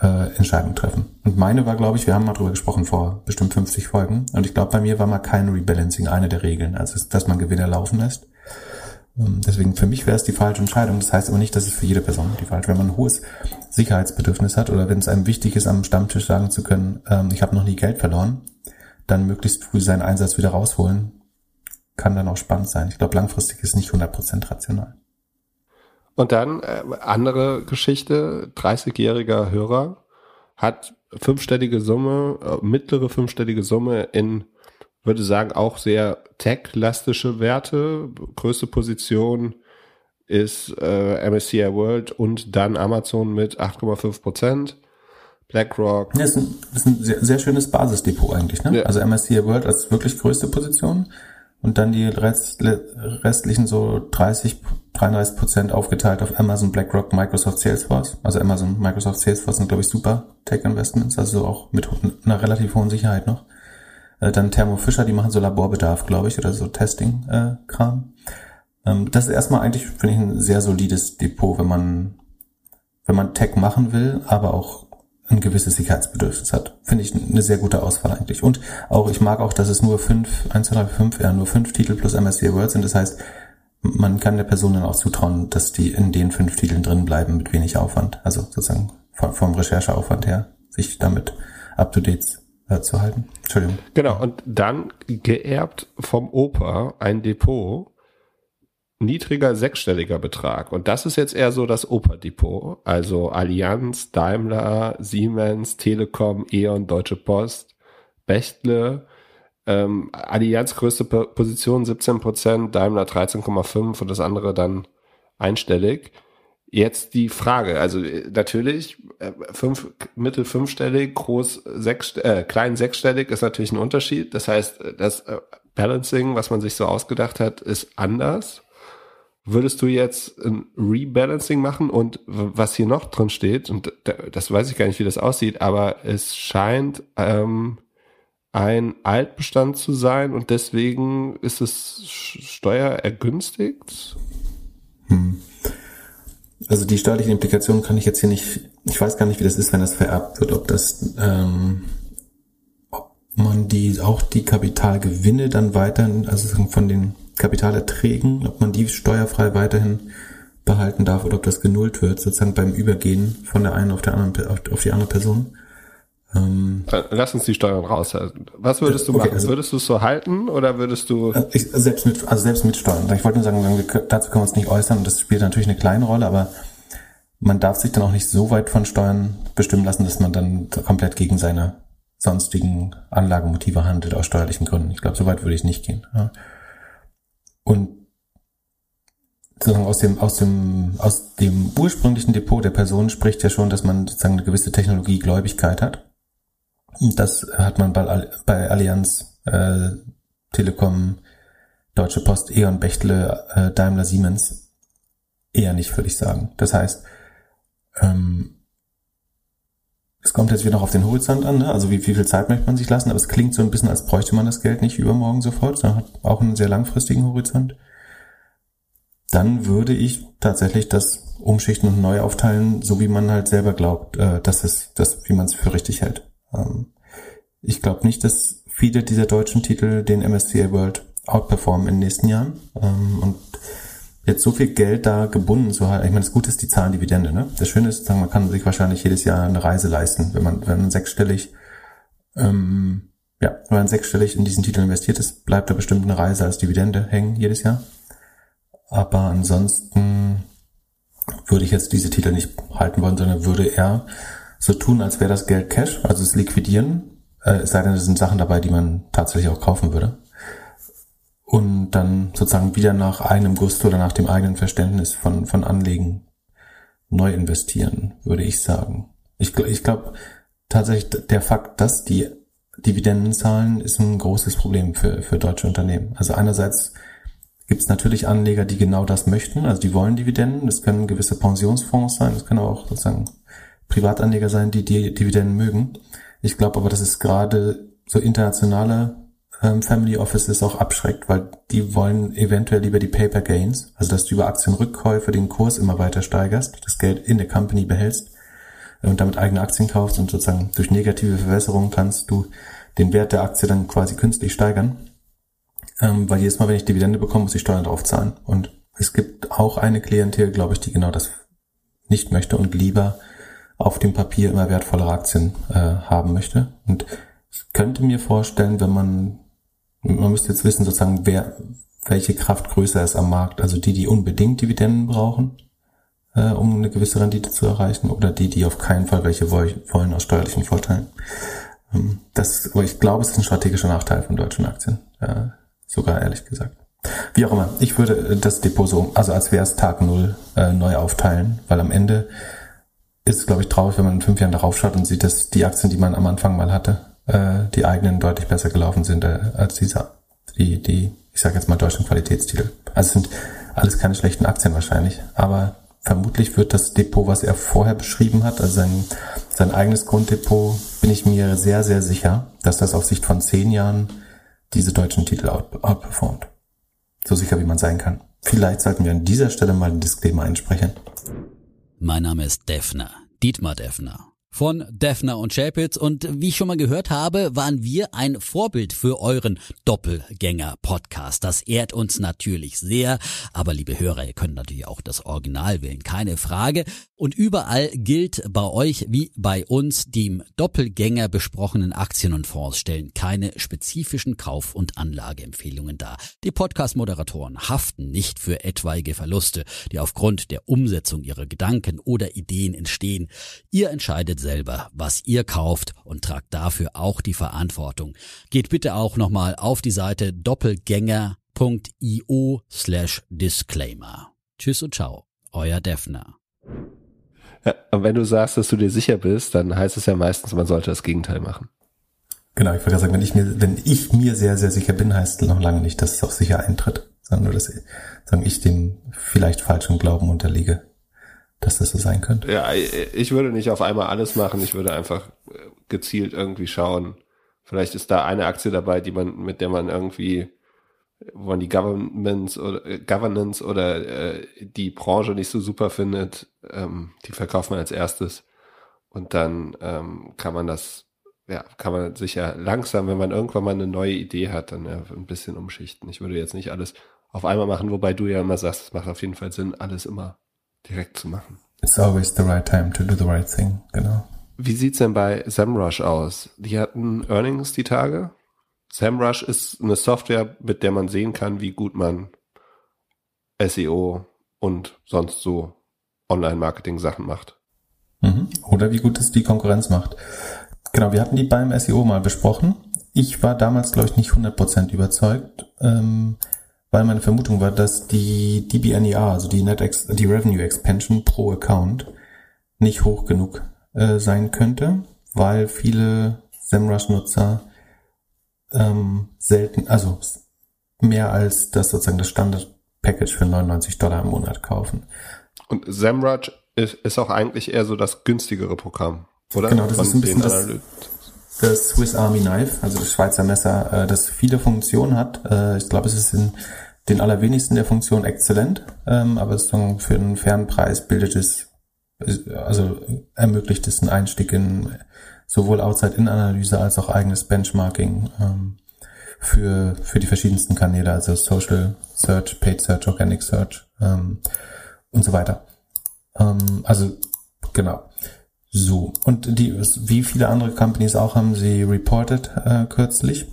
äh, Entscheidung treffen. Und meine war, glaube ich, wir haben mal drüber gesprochen vor bestimmt 50 Folgen. Und ich glaube, bei mir war mal kein Rebalancing eine der Regeln, also dass man Gewinner laufen lässt. Ähm, deswegen für mich wäre es die falsche Entscheidung. Das heißt aber nicht, dass es für jede Person die falsche. Wenn man ein hohes Sicherheitsbedürfnis hat oder wenn es einem wichtig ist, am Stammtisch sagen zu können, ähm, ich habe noch nie Geld verloren, dann möglichst früh seinen Einsatz wieder rausholen, kann dann auch spannend sein. Ich glaube, langfristig ist nicht 100% rational.
Und dann äh, andere Geschichte, 30-jähriger Hörer hat fünfstellige Summe, äh, mittlere fünfstellige Summe in, würde sagen, auch sehr tech-lastische Werte. Größte Position ist äh, MSCI World und dann Amazon mit 8,5 Prozent. BlackRock.
Ja, ist ein, ist ein sehr, sehr schönes Basisdepot eigentlich. Ne? Ja. Also MSCI World als wirklich größte Position und dann die Rest, restlichen so 30, 33 Prozent aufgeteilt auf Amazon, BlackRock, Microsoft, Salesforce. Also Amazon, Microsoft, Salesforce sind, glaube ich, super Tech-Investments, also auch mit einer relativ hohen Sicherheit noch. Äh, dann Thermo Fisher, die machen so Laborbedarf, glaube ich, oder so Testing-Kram. Ähm, das ist erstmal eigentlich, finde ich, ein sehr solides Depot, wenn man, wenn man Tech machen will, aber auch ein gewisses Sicherheitsbedürfnis hat. Finde ich eine sehr gute Auswahl eigentlich. Und auch, ich mag auch, dass es nur fünf, eins, zwei, drei, fünf, ja, nur fünf Titel plus MSC Words sind. Das heißt, man kann der Person dann auch zutrauen, dass die in den fünf Titeln drin bleiben mit wenig Aufwand. Also sozusagen vom Rechercheaufwand her, sich damit up to date äh, zu halten. Entschuldigung.
Genau. Und dann geerbt vom Opa ein Depot, niedriger sechsstelliger Betrag. Und das ist jetzt eher so das Oper-Depot. Also Allianz, Daimler, Siemens, Telekom, E.ON, Deutsche Post, Bechtle, ähm, Allianz größte Position 17 Prozent, Daimler 13,5 und das andere dann einstellig. Jetzt die Frage, also äh, natürlich äh, fünf, mittel fünfstellig, groß sechs, äh, klein sechsstellig ist natürlich ein Unterschied. Das heißt, das äh, Balancing, was man sich so ausgedacht hat, ist anders. Würdest du jetzt ein Rebalancing machen und was hier noch drin steht, und das weiß ich gar nicht, wie das aussieht, aber es scheint ähm, ein Altbestand zu sein und deswegen ist es steuerergünstigt?
Hm. Also die steuerlichen Implikationen kann ich jetzt hier nicht, ich weiß gar nicht, wie das ist, wenn das vererbt wird, ob das, ähm, ob man die, auch die Kapitalgewinne dann weiterhin, also von den Kapitalerträgen, ob man die steuerfrei weiterhin behalten darf oder ob das genullt wird, sozusagen beim Übergehen von der einen auf, der anderen, auf die andere Person.
Ähm, Lass uns die Steuern raus. Was würdest du okay, machen? Also, würdest du es so halten oder würdest du?
Also ich, selbst mit, also selbst mit Steuern. Ich wollte nur sagen, dazu können wir uns nicht äußern und das spielt natürlich eine kleine Rolle, aber man darf sich dann auch nicht so weit von Steuern bestimmen lassen, dass man dann komplett gegen seine sonstigen Anlagemotive handelt aus steuerlichen Gründen. Ich glaube, so weit würde ich nicht gehen. Ja. Und sozusagen aus dem, aus dem, aus dem ursprünglichen Depot der Person spricht ja schon, dass man sozusagen eine gewisse Technologiegläubigkeit hat. Das hat man bei, bei Allianz, äh, Telekom, Deutsche Post, E.ON, Bechtle, äh, Daimler, Siemens eher nicht, würde ich sagen. Das heißt, ähm, es kommt jetzt wieder noch auf den Horizont an, ne? also wie, wie viel Zeit möchte man sich lassen, aber es klingt so ein bisschen, als bräuchte man das Geld nicht übermorgen sofort, sondern hat auch einen sehr langfristigen Horizont. Dann würde ich tatsächlich das umschichten und neu aufteilen, so wie man halt selber glaubt, äh, dass es, das, wie man es für richtig hält. Ähm, ich glaube nicht, dass viele dieser deutschen Titel den MSCI World outperformen in den nächsten Jahren. Ähm, und jetzt so viel Geld da gebunden zu halten, ich meine, das Gute ist, die zahlen Dividende. Ne? Das Schöne ist, man kann sich wahrscheinlich jedes Jahr eine Reise leisten, wenn man, wenn man sechsstellig, ähm, ja, wenn man sechsstellig in diesen Titel investiert ist, bleibt da bestimmt eine Reise als Dividende hängen jedes Jahr. Aber ansonsten würde ich jetzt diese Titel nicht halten wollen, sondern würde eher so tun, als wäre das Geld Cash, also es liquidieren, äh, es sei denn, es sind Sachen dabei, die man tatsächlich auch kaufen würde. Und dann sozusagen wieder nach einem Gusto oder nach dem eigenen Verständnis von, von Anlegen neu investieren, würde ich sagen. Ich, ich glaube tatsächlich, der Fakt, dass die Dividenden zahlen, ist ein großes Problem für, für deutsche Unternehmen. Also einerseits gibt es natürlich Anleger, die genau das möchten, also die wollen Dividenden. Das können gewisse Pensionsfonds sein, das können auch sozusagen Privatanleger sein, die die Dividenden mögen. Ich glaube aber, dass es gerade so internationale ähm, Family Offices auch abschreckt, weil die wollen eventuell lieber die Paper Gains, also dass du über Aktienrückkäufe den Kurs immer weiter steigerst, das Geld in der Company behältst äh, und damit eigene Aktien kaufst und sozusagen durch negative Verwässerung kannst du den Wert der Aktie dann quasi künstlich steigern. Ähm, weil jedes Mal, wenn ich Dividende bekomme, muss ich Steuern drauf zahlen. Und es gibt auch eine Klientel, glaube ich, die genau das nicht möchte und lieber auf dem Papier immer wertvollere Aktien äh, haben möchte. Und ich könnte mir vorstellen, wenn man, man müsste jetzt wissen sozusagen, wer, welche Kraft größer ist am Markt. Also die, die unbedingt Dividenden brauchen, äh, um eine gewisse Rendite zu erreichen, oder die, die auf keinen Fall welche wollen aus steuerlichen Vorteilen. Ähm, das, aber ich glaube, es ist ein strategischer Nachteil von deutschen Aktien. Äh, sogar ehrlich gesagt. Wie auch immer, ich würde das Depot so, also als wäre es Tag Null äh, neu aufteilen, weil am Ende ist es, glaube ich, traurig, wenn man in fünf Jahren darauf schaut und sieht, dass die Aktien, die man am Anfang mal hatte, äh, die eigenen deutlich besser gelaufen sind äh, als diese, die, die, ich sage jetzt mal deutschen Qualitätstitel. Also sind alles keine schlechten Aktien wahrscheinlich, aber vermutlich wird das Depot, was er vorher beschrieben hat, also sein, sein eigenes Grunddepot, bin ich mir sehr, sehr sicher, dass das auf Sicht von zehn Jahren diese deutschen Titel out, outperformt. So sicher, wie man sein kann. Vielleicht sollten wir an dieser Stelle mal einen Disclaimer einsprechen.
Mein Name ist Defner, Dietmar Defner von Defner und Chapitz und wie ich schon mal gehört habe, waren wir ein Vorbild für euren Doppelgänger-Podcast. Das ehrt uns natürlich sehr, aber liebe Hörer, ihr könnt natürlich auch das Original wählen, keine Frage. Und überall gilt bei euch wie bei uns, die im Doppelgänger besprochenen Aktien und Fonds stellen keine spezifischen Kauf- und Anlageempfehlungen dar. Die Podcast-Moderatoren haften nicht für etwaige Verluste, die aufgrund der Umsetzung ihrer Gedanken oder Ideen entstehen. Ihr entscheidet selber, was ihr kauft und tragt dafür auch die Verantwortung. Geht bitte auch nochmal auf die Seite doppelgänger.io slash disclaimer. Tschüss und ciao, euer Defner.
Und wenn du sagst, dass du dir sicher bist, dann heißt es ja meistens, man sollte das Gegenteil machen.
Genau, ich würde sagen, wenn ich mir, wenn ich mir sehr, sehr sicher bin, heißt es noch lange nicht, dass es auch sicher eintritt. Sagen nur, dass sagen ich dem vielleicht falschen Glauben unterliege, dass das so sein könnte.
Ja, ich würde nicht auf einmal alles machen. Ich würde einfach äh, gezielt irgendwie schauen. Vielleicht ist da eine Aktie dabei, die man, mit der man irgendwie, man die Governments oder äh, Governance oder äh, die Branche nicht so super findet, ähm, die verkauft man als erstes. Und dann ähm, kann man das, ja, kann man sich ja langsam, wenn man irgendwann mal eine neue Idee hat, dann ja, ein bisschen umschichten. Ich würde jetzt nicht alles auf einmal machen, wobei du ja immer sagst, es macht auf jeden Fall Sinn, alles immer direkt zu machen.
It's always the right time to do the right thing, genau.
Wie sieht's denn bei SEMrush aus? Die hatten Earnings die Tage. SEMrush ist eine Software, mit der man sehen kann, wie gut man SEO und sonst so Online-Marketing-Sachen macht.
Mhm. Oder wie gut es die Konkurrenz macht. Genau, wir hatten die beim SEO mal besprochen. Ich war damals, glaube ich, nicht 100% überzeugt, ähm, weil meine Vermutung war, dass die DBNER, also die NetEx, die Revenue Expansion pro Account, nicht hoch genug äh, sein könnte, weil viele SEMrush-Nutzer ähm, selten, also mehr als das sozusagen das Standard-Package für 99 Dollar im Monat kaufen.
Und SEMrush ist, ist auch eigentlich eher so das günstigere Programm, oder?
Genau, das Von ist ein bisschen das, das Swiss Army Knife, also das Schweizer Messer, äh, das viele Funktionen hat. Äh, ich glaube, es ist in den allerwenigsten der Funktionen exzellent, ähm, aber es für einen fairen Preis bildet es, also ermöglicht es einen Einstieg in sowohl Outside-In-Analyse als auch eigenes Benchmarking ähm, für, für die verschiedensten Kanäle, also Social Search, Paid Search, Organic Search ähm, und so weiter. Ähm, also genau. So. Und die, wie viele andere Companies auch haben sie reported äh, kürzlich.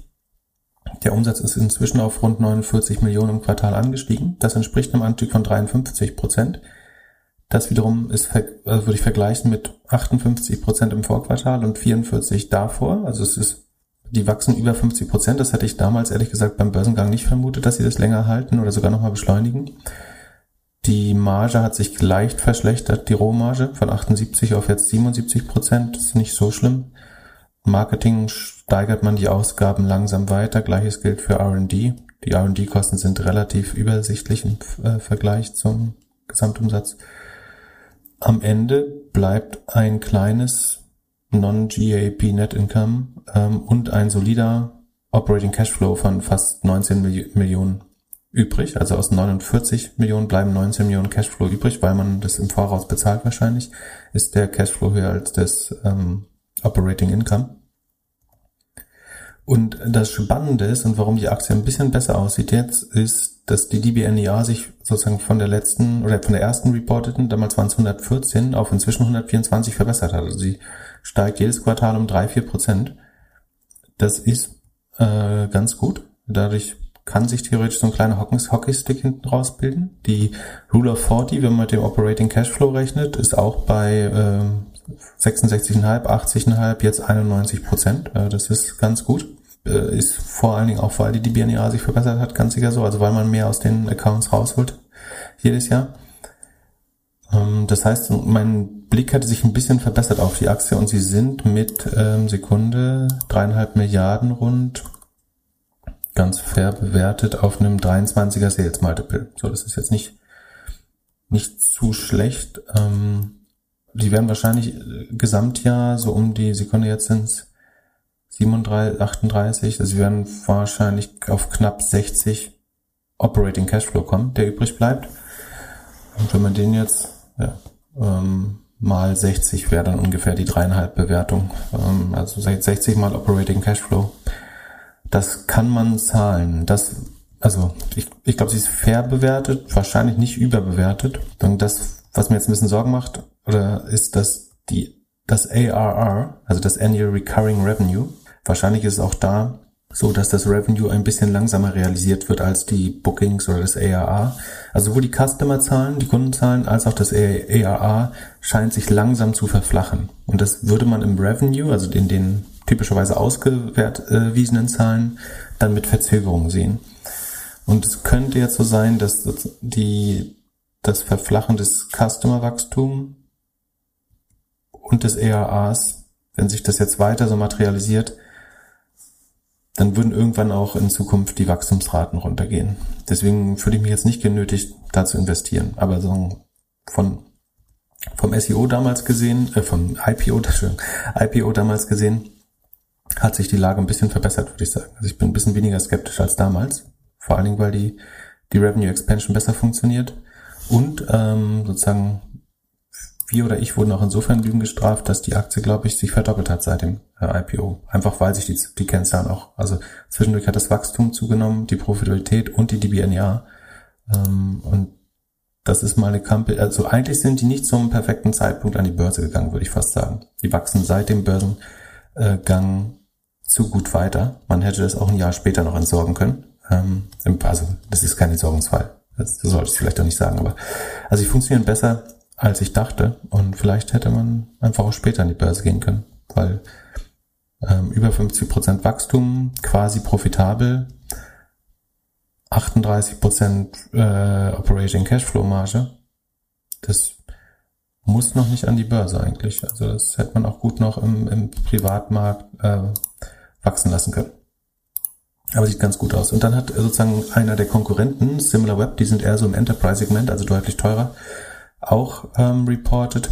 Der Umsatz ist inzwischen auf rund 49 Millionen im Quartal angestiegen. Das entspricht einem Anstieg von 53 Prozent. Das wiederum ist, also würde ich vergleichen mit 58 Prozent im Vorquartal und 44 davor. Also es ist, die wachsen über 50 Prozent. Das hätte ich damals ehrlich gesagt beim Börsengang nicht vermutet, dass sie das länger halten oder sogar nochmal beschleunigen. Die Marge hat sich leicht verschlechtert, die Rohmarge von 78 auf jetzt 77 Prozent. Ist nicht so schlimm. Marketing steigert man die Ausgaben langsam weiter. Gleiches gilt für R&D. Die R&D-Kosten sind relativ übersichtlich im äh, Vergleich zum Gesamtumsatz. Am Ende bleibt ein kleines Non-GAP Net Income ähm, und ein solider Operating Cashflow von fast 19 Millionen übrig. Also aus 49 Millionen bleiben 19 Millionen Cashflow übrig, weil man das im Voraus bezahlt wahrscheinlich. Ist der Cashflow höher als das ähm, Operating Income. Und das Spannende ist und warum die Aktie ein bisschen besser aussieht jetzt, ist, dass die DBNEA sich sozusagen von der letzten oder von der ersten reporteten, damals waren es 114, auf inzwischen 124 verbessert hat. Also sie steigt jedes Quartal um drei vier Prozent. Das ist äh, ganz gut. Dadurch kann sich theoretisch so ein kleiner Hockeystick hinten rausbilden. Die Rule of 40, wenn man mit dem Operating Cashflow rechnet, ist auch bei ähm, 66,5, 80,5, jetzt 91 Prozent. Äh, das ist ganz gut. Äh, ist vor allen Dingen auch, weil die BNEA sich verbessert hat, ganz sicher so. Also weil man mehr aus den Accounts rausholt jedes Jahr. Ähm, das heißt, mein Blick hatte sich ein bisschen verbessert auf die Aktie und sie sind mit ähm, Sekunde dreieinhalb Milliarden rund ganz fair bewertet auf einem 23er Sales Multiple. So, das ist jetzt nicht, nicht zu schlecht. Ähm, die werden wahrscheinlich äh, Gesamtjahr so um die Sekunde jetzt sind 37, 38, also sie werden wahrscheinlich auf knapp 60 Operating Cashflow kommen, der übrig bleibt. Und wenn man den jetzt ja, ähm, mal 60 wäre dann ungefähr die dreieinhalb Bewertung. Ähm, also 60 mal Operating Cashflow das kann man zahlen. Das, also ich, ich glaube, sie ist fair bewertet, wahrscheinlich nicht überbewertet. Und das, was mir jetzt ein bisschen Sorgen macht, oder ist, dass die das ARR, also das Annual Recurring Revenue, wahrscheinlich ist es auch da so, dass das Revenue ein bisschen langsamer realisiert wird als die Bookings oder das ARR. Also sowohl die Customer-Zahlen, die Kundenzahlen, als auch das ARR scheint sich langsam zu verflachen. Und das würde man im Revenue, also in den typischerweise ausgewiesenen Zahlen dann mit Verzögerung sehen. Und es könnte jetzt so sein, dass die, das Verflachen des Customer-Wachstum und des ERAs, wenn sich das jetzt weiter so materialisiert, dann würden irgendwann auch in Zukunft die Wachstumsraten runtergehen. Deswegen fühle ich mich jetzt nicht genötigt, da zu investieren. Aber so von vom SEO damals gesehen, äh, vom IPO, IPO damals gesehen, hat sich die Lage ein bisschen verbessert, würde ich sagen. Also ich bin ein bisschen weniger skeptisch als damals. Vor allen Dingen, weil die, die Revenue Expansion besser funktioniert. Und ähm, sozusagen wir oder ich wurden auch insofern Lügen gestraft, dass die Aktie, glaube ich, sich verdoppelt hat seit dem äh, IPO. Einfach weil sich die, die Kennzahlen auch, also zwischendurch hat das Wachstum zugenommen, die Profitabilität und die DBNR. Ähm, und das ist mal eine Company, also eigentlich sind die nicht zum perfekten Zeitpunkt an die Börse gegangen, würde ich fast sagen. Die wachsen seit dem Börsengang zu gut weiter. Man hätte das auch ein Jahr später noch entsorgen können. Ähm, also das ist kein Entsorgungsfall. Das, das sollte ich vielleicht auch nicht sagen, aber also sie funktionieren besser als ich dachte. Und vielleicht hätte man einfach auch später an die Börse gehen können, weil ähm, über 50 Prozent Wachstum, quasi profitabel, 38 Prozent äh, Operating Cashflow Marge, das muss noch nicht an die Börse eigentlich. Also das hätte man auch gut noch im, im Privatmarkt äh, wachsen lassen können. Aber sieht ganz gut aus. Und dann hat sozusagen einer der Konkurrenten, SimilarWeb, die sind eher so im Enterprise-Segment, also deutlich teurer, auch ähm, reported.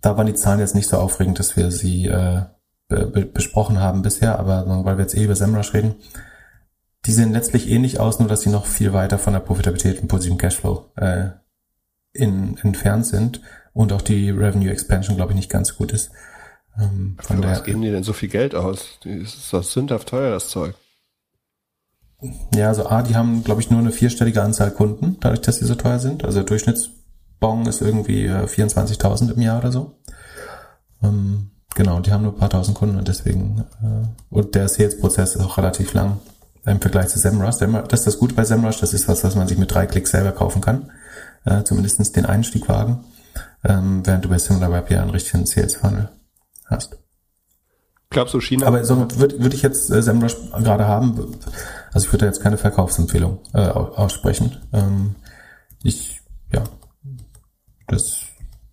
Da waren die Zahlen jetzt nicht so aufregend, dass wir sie äh, be besprochen haben bisher, aber weil wir jetzt eh über SEMrush reden, die sehen letztlich ähnlich aus, nur dass sie noch viel weiter von der Profitabilität und positiven Cashflow äh, in, entfernt sind und auch die Revenue Expansion, glaube ich, nicht ganz gut ist.
Ähm, von Für was geben die denn so viel Geld aus? Das ist doch sündhaft teuer, das Zeug.
Ja, also A, die haben, glaube ich, nur eine vierstellige Anzahl Kunden, dadurch, dass sie so teuer sind. Also Durchschnitts Bon ist irgendwie 24.000 äh, im Jahr oder so. Ähm, genau, die haben nur ein paar tausend Kunden und deswegen, äh, und der Sales-Prozess ist auch relativ lang im Vergleich zu SEMrush. Das ist das Gute bei SEMrush, das ist was, was man sich mit drei Klicks selber kaufen kann. Äh, zumindest den Einstieg wagen, ähm, während du bei SimilarWeb ja einen richtigen Sales-Funnel hast.
Glaubst du China?
Aber so würde würd ich jetzt äh, SEMrush gerade haben, also ich würde jetzt keine Verkaufsempfehlung äh, aussprechen. Ähm, ich, ja, das,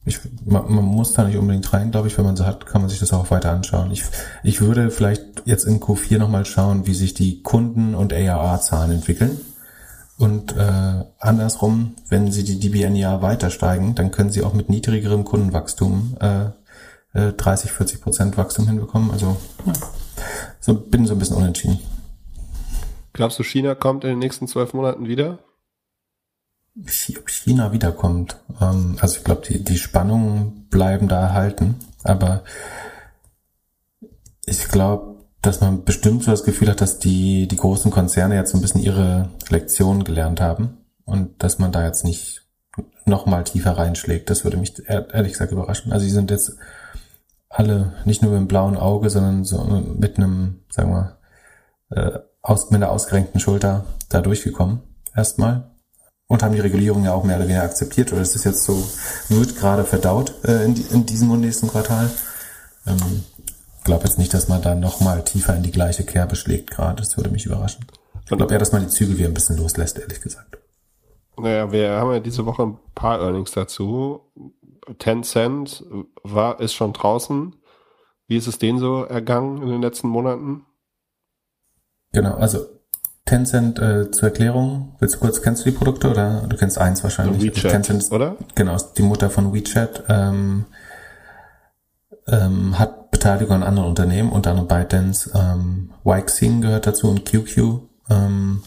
ich, man, man muss da nicht unbedingt rein, glaube ich. Wenn man sie hat, kann man sich das auch weiter anschauen. Ich, ich würde vielleicht jetzt in Q4 nochmal schauen, wie sich die Kunden- und ARA-Zahlen entwickeln. Und äh, andersrum, wenn sie die DBNIA weiter steigen, dann können sie auch mit niedrigerem Kundenwachstum äh, äh, 30, 40 Prozent Wachstum hinbekommen. Also ja, so bin so ein bisschen unentschieden.
Glaubst du, China kommt in den nächsten zwölf Monaten wieder?
Ob China wiederkommt. Ähm, also ich glaube, die, die Spannungen bleiben da erhalten. Aber ich glaube, dass man bestimmt so das Gefühl hat, dass die, die großen Konzerne jetzt so ein bisschen ihre Lektionen gelernt haben und dass man da jetzt nicht noch mal tiefer reinschlägt. Das würde mich ehrlich gesagt überraschen. Also die sind jetzt alle nicht nur mit einem blauen Auge, sondern so mit einem, sagen wir, äh, aus, mit einer ausgerenkten Schulter da durchgekommen. Erstmal und haben die Regulierung ja auch mehr oder weniger akzeptiert oder ist das jetzt so, wird gerade verdaut äh, in, in diesem und nächsten Quartal. Ähm, glaube jetzt nicht, dass man da nochmal tiefer in die gleiche Kerbe schlägt gerade. Das würde mich überraschen. Ich glaube eher, dass man die Zügel wieder ein bisschen loslässt, ehrlich gesagt.
Naja, wir haben ja diese Woche ein paar Earnings dazu. Tencent war, ist schon draußen. Wie ist es denen so ergangen in den letzten Monaten?
Genau, also Tencent äh, zur Erklärung, willst du kurz, kennst du die Produkte oder du kennst eins wahrscheinlich?
WeChat,
Tencent,
oder?
Genau, die Mutter von WeChat, ähm, ähm, hat Beteiligung an anderen Unternehmen, unter anderem ByteDance, ähm, Wixing gehört dazu und QQ. Ähm,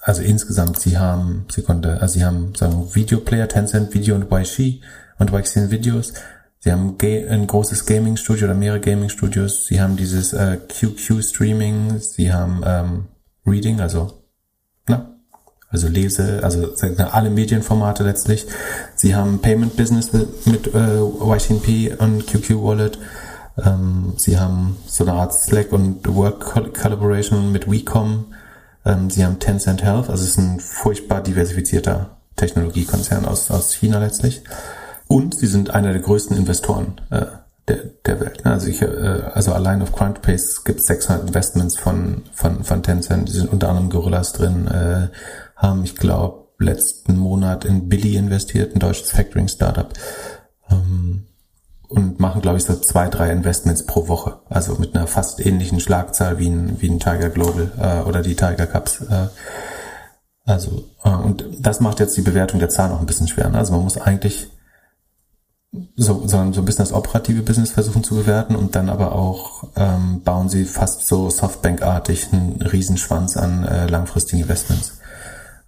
also insgesamt, sie haben, sie konnte, also sie haben sagen Videoplayer, Tencent Video und Weishi und Wixing Videos. Sie haben ein großes Gaming Studio oder mehrere Gaming Studios. Sie haben dieses äh, QQ Streaming. Sie haben ähm, Reading, also na, also Lese, also alle Medienformate letztlich. Sie haben Payment Business mit, mit äh, YTNP und QQ Wallet. Ähm, sie haben so eine Art Slack und Work Collaboration mit WeCom. Ähm, sie haben Tencent Health, also es ist ein furchtbar diversifizierter Technologiekonzern aus, aus China letztlich. Und sie sind einer der größten Investoren äh, der, der Welt. Ne? Also ich, äh, also allein auf Crunchbase gibt es 600 Investments von, von, von Tencent, die sind unter anderem Gorillas drin, äh, haben, ich glaube, letzten Monat in Billy investiert, ein deutsches Factoring-Startup. Ähm, und machen, glaube ich, so zwei, drei Investments pro Woche. Also mit einer fast ähnlichen Schlagzahl wie ein, wie ein Tiger Global äh, oder die Tiger Cups. Äh, also, äh, und das macht jetzt die Bewertung der Zahlen auch ein bisschen schwer. Ne? Also man muss eigentlich so, so, ein bisschen das operative Business versuchen zu bewerten und dann aber auch ähm, bauen sie fast so Softbank-artig einen Riesenschwanz an äh, langfristigen Investments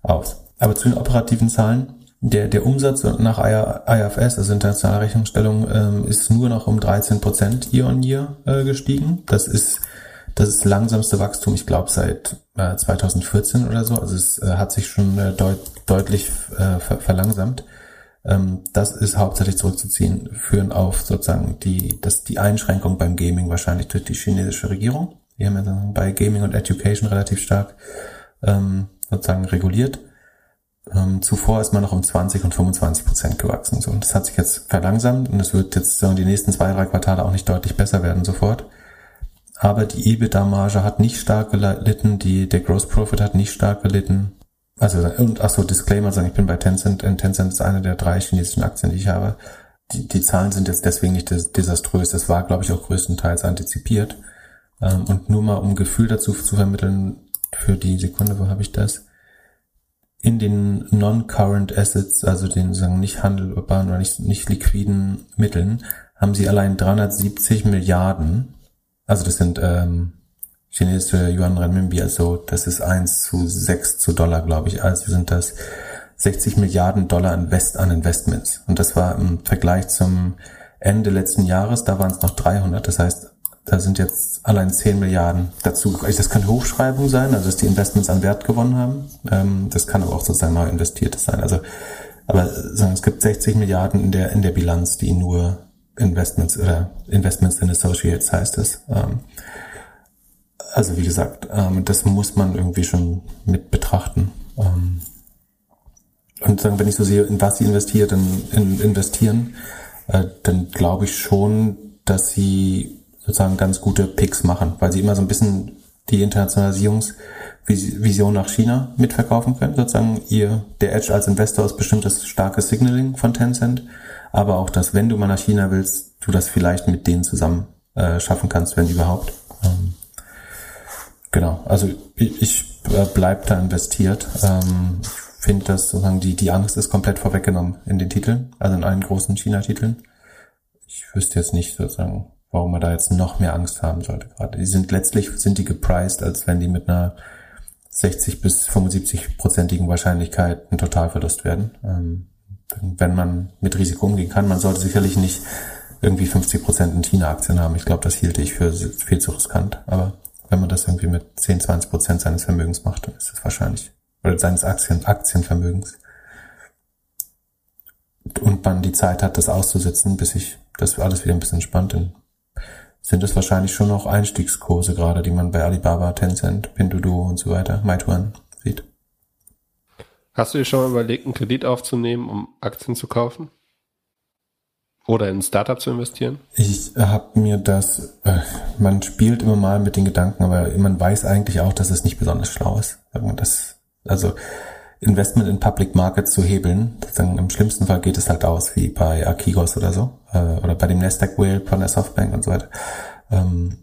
aus. Aber zu den operativen Zahlen, der, der Umsatz nach IFS, also internationale Rechnungsstellung, ähm, ist nur noch um 13 Prozent year on year äh, gestiegen. Das ist das ist langsamste Wachstum, ich glaube, seit äh, 2014 oder so. Also es äh, hat sich schon äh, deut deutlich äh, ver verlangsamt. Ähm, das ist hauptsächlich zurückzuziehen, führen auf sozusagen die, das, die Einschränkung beim Gaming wahrscheinlich durch die chinesische Regierung. Die haben ja bei Gaming und Education relativ stark ähm, sozusagen reguliert. Ähm, zuvor ist man noch um 20 und 25 Prozent gewachsen. So, und das hat sich jetzt verlangsamt und es wird jetzt sagen, die nächsten zwei, drei Quartale auch nicht deutlich besser werden sofort aber die EBITDA-Marge hat nicht stark gelitten, die, der Gross Profit hat nicht stark gelitten. Also, und achso, Disclaimer sagen, ich bin bei Tencent, und Tencent ist eine der drei chinesischen Aktien, die ich habe. Die, die Zahlen sind jetzt deswegen nicht desaströs, das war, glaube ich, auch größtenteils antizipiert. Ähm, und nur mal, um Gefühl dazu zu vermitteln, für die Sekunde, wo habe ich das? In den Non-Current Assets, also den sagen nicht handelbaren oder nicht, nicht liquiden Mitteln, haben sie allein 370 Milliarden also das sind ähm, chinesische Yuan Renminbi, also das ist eins zu sechs zu Dollar, glaube ich. Also sind das 60 Milliarden Dollar Invest an Investments. Und das war im Vergleich zum Ende letzten Jahres, da waren es noch 300. Das heißt, da sind jetzt allein 10 Milliarden dazu. Also das kann Hochschreibung sein, also dass die Investments an Wert gewonnen haben. Ähm, das kann aber auch sozusagen neu investiertes sein. Also, aber es gibt 60 Milliarden in der, in der Bilanz, die nur Investments oder Investments in Associates heißt es. Also wie gesagt, ähm, das muss man irgendwie schon mit betrachten. Ähm, und sagen, wenn ich so sehe, in was sie investiert, in, in investieren, äh, dann glaube ich schon, dass sie sozusagen ganz gute Picks machen, weil sie immer so ein bisschen die Internationalisierungsvision nach China mitverkaufen können. Sozusagen ihr, der Edge als Investor ist bestimmt das starke Signaling von Tencent aber auch, dass wenn du mal nach China willst, du das vielleicht mit denen zusammen äh, schaffen kannst, wenn überhaupt. Ähm, genau, also ich, ich äh, bleib da investiert. Ähm, ich finde, dass sozusagen die, die Angst ist komplett vorweggenommen in den Titeln, also in allen großen China-Titeln. Ich wüsste jetzt nicht sozusagen, warum man da jetzt noch mehr Angst haben sollte gerade. Die sind letztlich, sind die gepriced, als wenn die mit einer 60 bis 75 prozentigen Wahrscheinlichkeit ein Totalverlust werden. Ähm, wenn man mit Risiko umgehen kann. Man sollte sicherlich nicht irgendwie 50 Prozent in China-Aktien haben. Ich glaube, das hielte ich für viel zu riskant. Aber wenn man das irgendwie mit 10, 20 Prozent seines Vermögens macht, dann ist es wahrscheinlich, oder seines Aktien, Aktienvermögens. Und man die Zeit hat, das auszusitzen, bis sich das alles wieder ein bisschen entspannt, dann sind es wahrscheinlich schon noch Einstiegskurse gerade, die man bei Alibaba, Tencent, Pinduoduo und so weiter, Meituan sieht.
Hast du dir schon mal überlegt, einen Kredit aufzunehmen, um Aktien zu kaufen? Oder in ein Startup zu investieren?
Ich habe mir das, äh, man spielt immer mal mit den Gedanken, aber man weiß eigentlich auch, dass es nicht besonders schlau ist. Das, also Investment in Public Markets zu hebeln, dann im schlimmsten Fall geht es halt aus wie bei Akigos oder so, äh, oder bei dem Nasdaq Whale von der Softbank und so weiter. Ähm,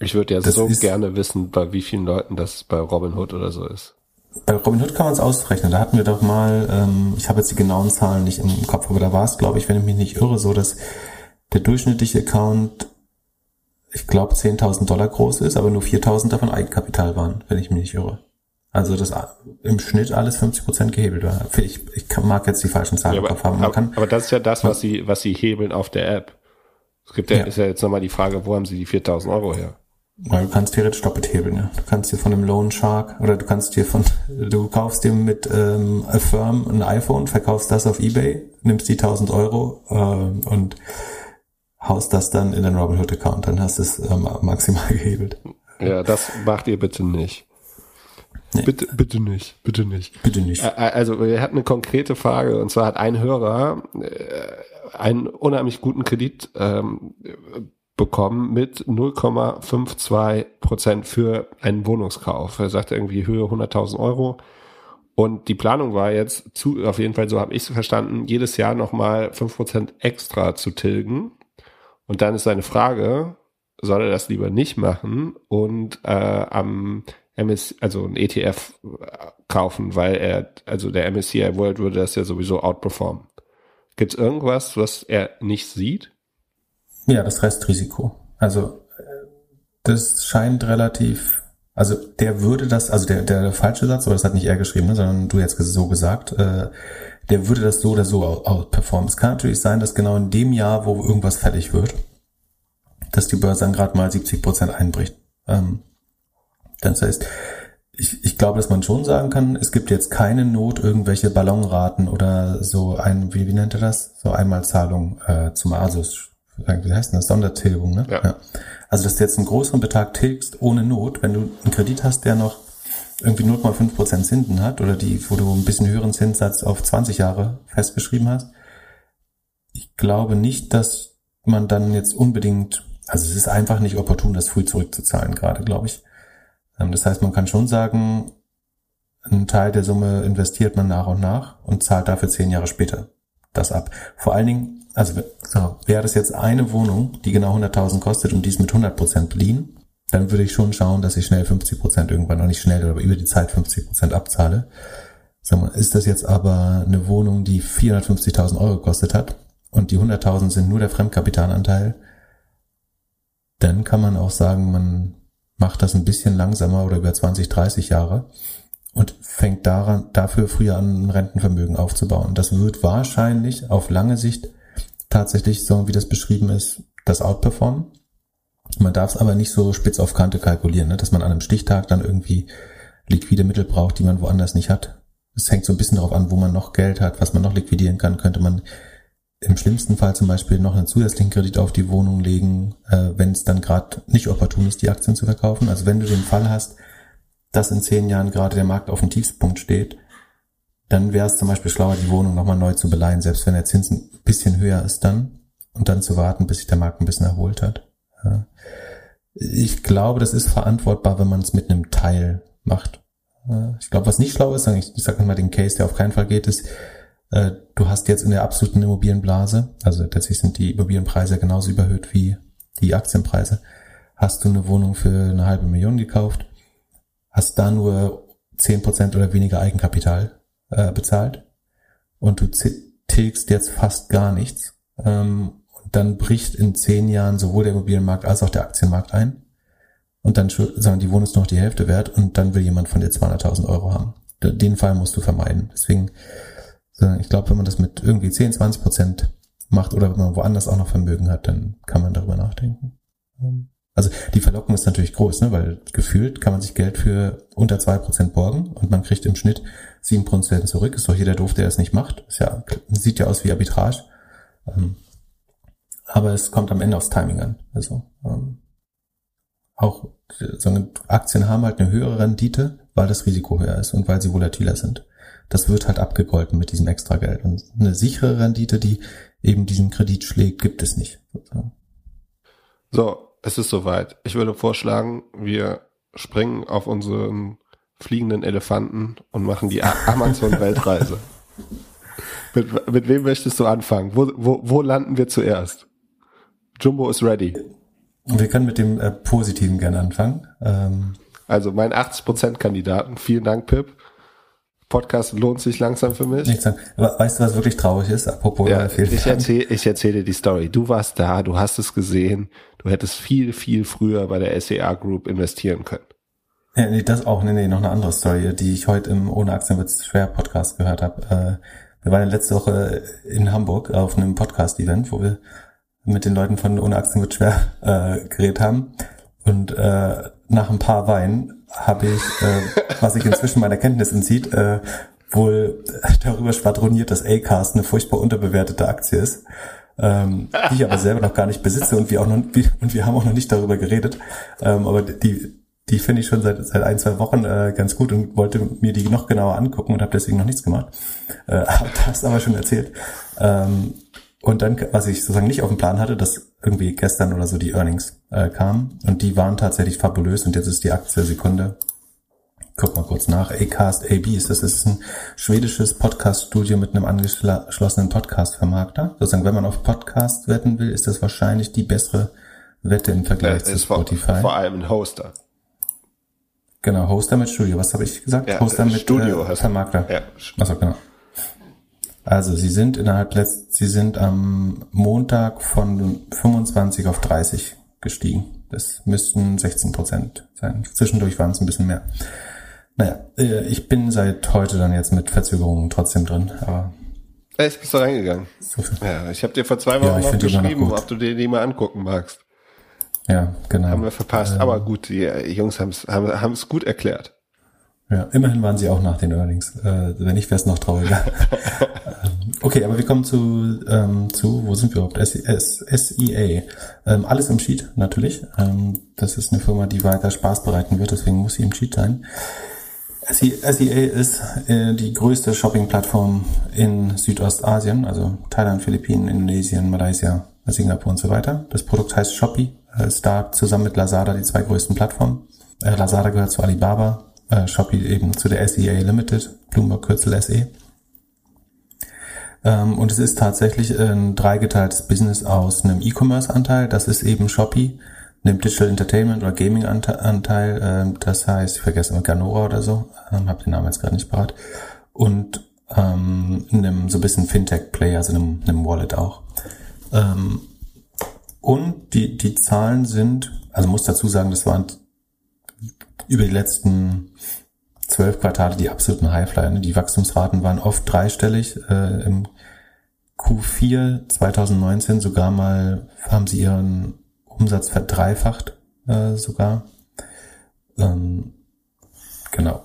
ich würde ja so gerne wissen, bei wie vielen Leuten das bei Robinhood oder so ist.
Bei Robinhood kann man es ausrechnen. Da hatten wir doch mal, ähm, ich habe jetzt die genauen Zahlen nicht im Kopf, aber da war es, glaube ich, wenn ich mich nicht irre, so dass der durchschnittliche Account, ich glaube, 10.000 Dollar groß ist, aber nur 4.000 davon Eigenkapital waren, wenn ich mich nicht irre. Also das im Schnitt alles 50 Prozent gehebelt war. Ich, ich mag jetzt die falschen Zahlen ja,
im
Kopf haben.
Man aber, kann, aber das ist ja das, was sie, was sie hebeln auf der App. Es gibt ja, ja. ist ja jetzt nochmal die Frage, wo haben sie die 4.000 Euro her?
Weil du kannst theoretisch doppelt hebeln, ja. Du kannst dir von dem Loan Shark oder du kannst dir von, du kaufst dir mit ähm, Affirm ein iPhone, verkaufst das auf Ebay, nimmst die 1000 Euro ähm, und haust das dann in den Robinhood Account, dann hast du es ähm, maximal gehebelt.
Ja, das macht ihr bitte nicht. Nee. Bitte, bitte nicht, bitte nicht.
Bitte nicht.
Also wir hatten eine konkrete Frage und zwar hat ein Hörer äh, einen unheimlich guten Kredit ähm, bekommen mit 0,52 Prozent für einen Wohnungskauf. Er sagte irgendwie Höhe 100.000 Euro Und die Planung war jetzt, zu, auf jeden Fall so habe ich es verstanden, jedes Jahr nochmal 5% extra zu tilgen. Und dann ist seine Frage, soll er das lieber nicht machen und äh, am MS, also ein ETF kaufen, weil er, also der MSCI World würde das ja sowieso outperformen. Gibt es irgendwas, was er nicht sieht?
Ja, das Restrisiko. Also das scheint relativ, also der würde das, also der, der falsche Satz, aber das hat nicht er geschrieben, ne, sondern du jetzt so gesagt, äh, der würde das so oder so outperformen. Es kann natürlich sein, dass genau in dem Jahr, wo irgendwas fertig wird, dass die Börse dann gerade mal 70 Prozent einbricht. Ähm, das heißt, ich, ich glaube, dass man schon sagen kann, es gibt jetzt keine Not, irgendwelche Ballonraten oder so ein, wie, wie nennt er das? So Einmalzahlung äh, zum Asus. Wie heißt das? Sondertilgung, ne? Ja. ja. Also, dass du jetzt einen größeren Betrag tilgst ohne Not, wenn du einen Kredit hast, der noch irgendwie 0,5 Prozent Zinsen hat oder die, wo du ein bisschen höheren Zinssatz auf 20 Jahre festgeschrieben hast. Ich glaube nicht, dass man dann jetzt unbedingt, also es ist einfach nicht opportun, das früh zurückzuzahlen gerade, glaube ich. Ähm, das heißt, man kann schon sagen, einen Teil der Summe investiert man nach und nach und zahlt dafür zehn Jahre später das ab. Vor allen Dingen, also so, wäre das jetzt eine Wohnung, die genau 100.000 kostet und die ist mit 100% beliehen, dann würde ich schon schauen, dass ich schnell 50% irgendwann noch nicht schnell, aber über die Zeit 50% abzahle. Sag mal, ist das jetzt aber eine Wohnung, die 450.000 Euro gekostet hat und die 100.000 sind nur der Fremdkapitalanteil, dann kann man auch sagen, man macht das ein bisschen langsamer oder über 20, 30 Jahre und fängt daran, dafür früher an, ein Rentenvermögen aufzubauen. Das wird wahrscheinlich auf lange Sicht tatsächlich, so wie das beschrieben ist, das outperformen. Man darf es aber nicht so spitz auf Kante kalkulieren, ne? dass man an einem Stichtag dann irgendwie liquide Mittel braucht, die man woanders nicht hat. Es hängt so ein bisschen darauf an, wo man noch Geld hat, was man noch liquidieren kann. Könnte man im schlimmsten Fall zum Beispiel noch einen zusätzlichen Kredit auf die Wohnung legen, äh, wenn es dann gerade nicht opportun ist, die Aktien zu verkaufen. Also wenn du den Fall hast, dass in zehn Jahren gerade der Markt auf dem Tiefspunkt steht, dann wäre es zum Beispiel schlauer, die Wohnung nochmal neu zu beleihen, selbst wenn der Zins ein bisschen höher ist dann und dann zu warten, bis sich der Markt ein bisschen erholt hat. Ja. Ich glaube, das ist verantwortbar, wenn man es mit einem Teil macht. Ich glaube, was nicht schlau ist, ich, ich sage mal den Case, der auf keinen Fall geht, ist, äh, du hast jetzt in der absoluten Immobilienblase, also tatsächlich sind die Immobilienpreise genauso überhöht wie die Aktienpreise, hast du eine Wohnung für eine halbe Million gekauft, hast da nur zehn Prozent oder weniger Eigenkapital äh, bezahlt und du tilgst jetzt fast gar nichts. Ähm, und dann bricht in zehn Jahren sowohl der Immobilienmarkt als auch der Aktienmarkt ein. Und dann sagen, die Wohnung ist noch die Hälfte wert und dann will jemand von dir 200.000 Euro haben. Den Fall musst du vermeiden. Deswegen ich glaube, wenn man das mit irgendwie 10, 20 Prozent macht oder wenn man woanders auch noch Vermögen hat, dann kann man darüber nachdenken. Also die Verlockung ist natürlich groß, ne? weil gefühlt kann man sich Geld für unter zwei Prozent borgen und man kriegt im Schnitt sieben Prozent zurück. Ist doch jeder doof, der es nicht macht. Ist ja, sieht ja aus wie Arbitrage. Ähm, aber es kommt am Ende aufs Timing an. Also ähm, auch so Aktien haben halt eine höhere Rendite, weil das Risiko höher ist und weil sie volatiler sind das wird halt abgegolten mit diesem Extrageld. Und eine sichere Rendite, die eben diesen Kredit schlägt, gibt es nicht.
So, es ist soweit. Ich würde vorschlagen, wir springen auf unseren fliegenden Elefanten und machen die Amazon-Weltreise. mit, mit wem möchtest du anfangen? Wo, wo, wo landen wir zuerst? Jumbo ist ready.
Wir können mit dem äh, Positiven gerne anfangen. Ähm
also mein 80%-Kandidaten. Vielen Dank, Pip. Podcast lohnt sich langsam für mich.
Nichts weißt du, was wirklich traurig ist? Apropos
ja, ich erzähle ich erzähle die Story. Du warst da, du hast es gesehen. Du hättest viel, viel früher bei der SEA Group investieren können.
Ja, nee, das auch. Nee, nee, noch eine andere Story, die ich heute im Ohne Aktien wird's schwer Podcast gehört habe. Äh, wir waren letzte Woche in Hamburg auf einem Podcast-Event, wo wir mit den Leuten von Ohne Aktien wird schwer äh, geredet haben. Und äh, nach ein paar Weinen habe ich, äh, was sich inzwischen meiner Kenntnis entzieht, äh, wohl darüber schwadroniert, dass Acast eine furchtbar unterbewertete Aktie ist, ähm, die ich aber selber noch gar nicht besitze und wir auch noch und wir haben auch noch nicht darüber geredet. Ähm, aber die die finde ich schon seit seit ein zwei Wochen äh, ganz gut und wollte mir die noch genauer angucken und habe deswegen noch nichts gemacht. Äh, hab das aber schon erzählt. Ähm, und dann, was ich sozusagen nicht auf dem Plan hatte, dass irgendwie gestern oder so die Earnings äh, kamen und die waren tatsächlich fabulös und jetzt ist die Aktie Sekunde guck mal kurz nach. Acast AB ist das. Ist ein schwedisches Podcast-Studio mit einem angeschlossenen Podcast-Vermarkter. Sozusagen, wenn man auf Podcast wetten will, ist das wahrscheinlich die bessere Wette im Vergleich ja, zu Spotify.
Vor, vor allem ein Hoster.
Genau, Hoster mit Studio. Was habe ich gesagt? Ja, Hoster mit
Studio
äh, Vermarkter. Ja. Achso, genau. Also sie sind innerhalb letzt, sie sind am Montag von 25 auf 30 gestiegen. Das müssten 16 Prozent sein. Zwischendurch waren es ein bisschen mehr. Naja, äh, ich bin seit heute dann jetzt mit Verzögerungen trotzdem drin, aber.
Echt, bist du reingegangen? So ja, ich habe dir vor zwei Wochen ja, noch geschrieben, ob du dir die mal angucken magst.
Ja, genau.
Haben wir verpasst, ähm, aber gut, die Jungs haben's, haben es gut erklärt.
Ja, immerhin waren sie auch nach den Earnings. Äh, wenn nicht, wäre es noch trauriger. Ähm, okay, aber wir kommen zu, ähm, zu wo sind wir überhaupt? SEA. Ähm, alles im Sheet, natürlich. Ähm, das ist eine Firma, die weiter Spaß bereiten wird, deswegen muss sie im Sheet sein. SEA ist äh, die größte Shopping-Plattform in Südostasien, also Thailand, Philippinen, Indonesien, Malaysia, Singapur und so weiter. Das Produkt heißt Shopee, äh, ist da zusammen mit Lazada die zwei größten Plattformen. Äh, Lazada gehört zu Alibaba, äh, Shopee eben zu der SEA Limited, Bloomberg Kürzel SE. Ähm, und es ist tatsächlich ein dreigeteiltes Business aus einem E-Commerce-Anteil, das ist eben Shopee, einem Digital Entertainment oder Gaming-Anteil, äh, das heißt, ich vergesse immer Ganora oder so, ähm, habe den Namen jetzt gerade nicht parat, und ähm, einem so ein bisschen Fintech-Player, also einem, einem Wallet auch. Ähm, und die, die Zahlen sind, also muss dazu sagen, das waren über die letzten zwölf Quartale die absoluten Highflyer. Ne? Die Wachstumsraten waren oft dreistellig. Äh, Im Q4 2019 sogar mal haben sie ihren Umsatz verdreifacht äh, sogar. Ähm, genau.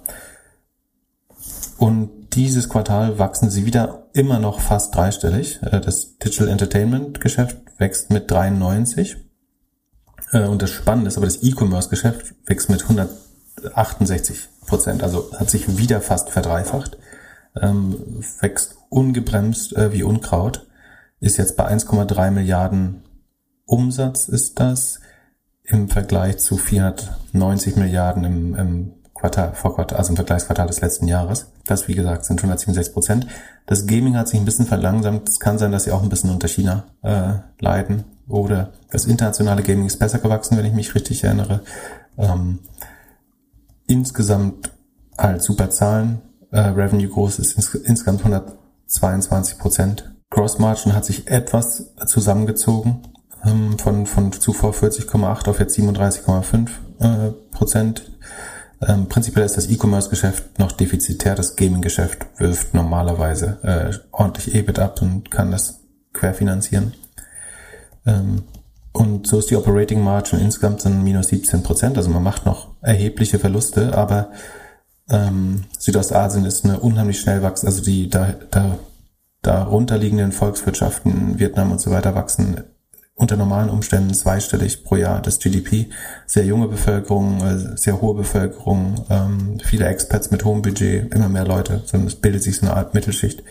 Und dieses Quartal wachsen sie wieder immer noch fast dreistellig. Äh, das Digital Entertainment Geschäft wächst mit 93. Äh, und das Spannende ist aber, das E-Commerce Geschäft wächst mit 168 Prozent. Also hat sich wieder fast verdreifacht. Ähm, wächst ungebremst äh, wie Unkraut. Ist jetzt bei 1,3 Milliarden Umsatz ist das im Vergleich zu 490 Milliarden im, im Quartal, vor Quartal, also im Vergleichsquartal des letzten Jahres. Das, wie gesagt, sind 167 Prozent. Das Gaming hat sich ein bisschen verlangsamt. Es kann sein, dass sie auch ein bisschen unter China äh, leiden. Oder das internationale Gaming ist besser gewachsen, wenn ich mich richtig erinnere. Ähm, insgesamt halt super Zahlen. Äh, Revenue groß ist ins, insgesamt 122 Prozent. Gross Margin hat sich etwas zusammengezogen ähm, von, von zuvor 40,8 auf jetzt 37,5 äh, Prozent. Ähm, prinzipiell ist das E-Commerce-Geschäft noch defizitär. Das Gaming-Geschäft wirft normalerweise äh, ordentlich EBIT ab und kann das querfinanzieren. Ähm, und so ist die Operating Margin insgesamt dann minus 17 Prozent. Also man macht noch erhebliche Verluste, aber ähm, Südostasien ist eine unheimlich schnell wachsende, also die da, da darunter liegenden Volkswirtschaften, Vietnam und so weiter wachsen unter normalen Umständen zweistellig pro Jahr das GDP. Sehr junge Bevölkerung, äh, sehr hohe Bevölkerung, ähm, viele Expats mit hohem Budget, immer mehr Leute, es bildet sich so eine Art Mittelschicht.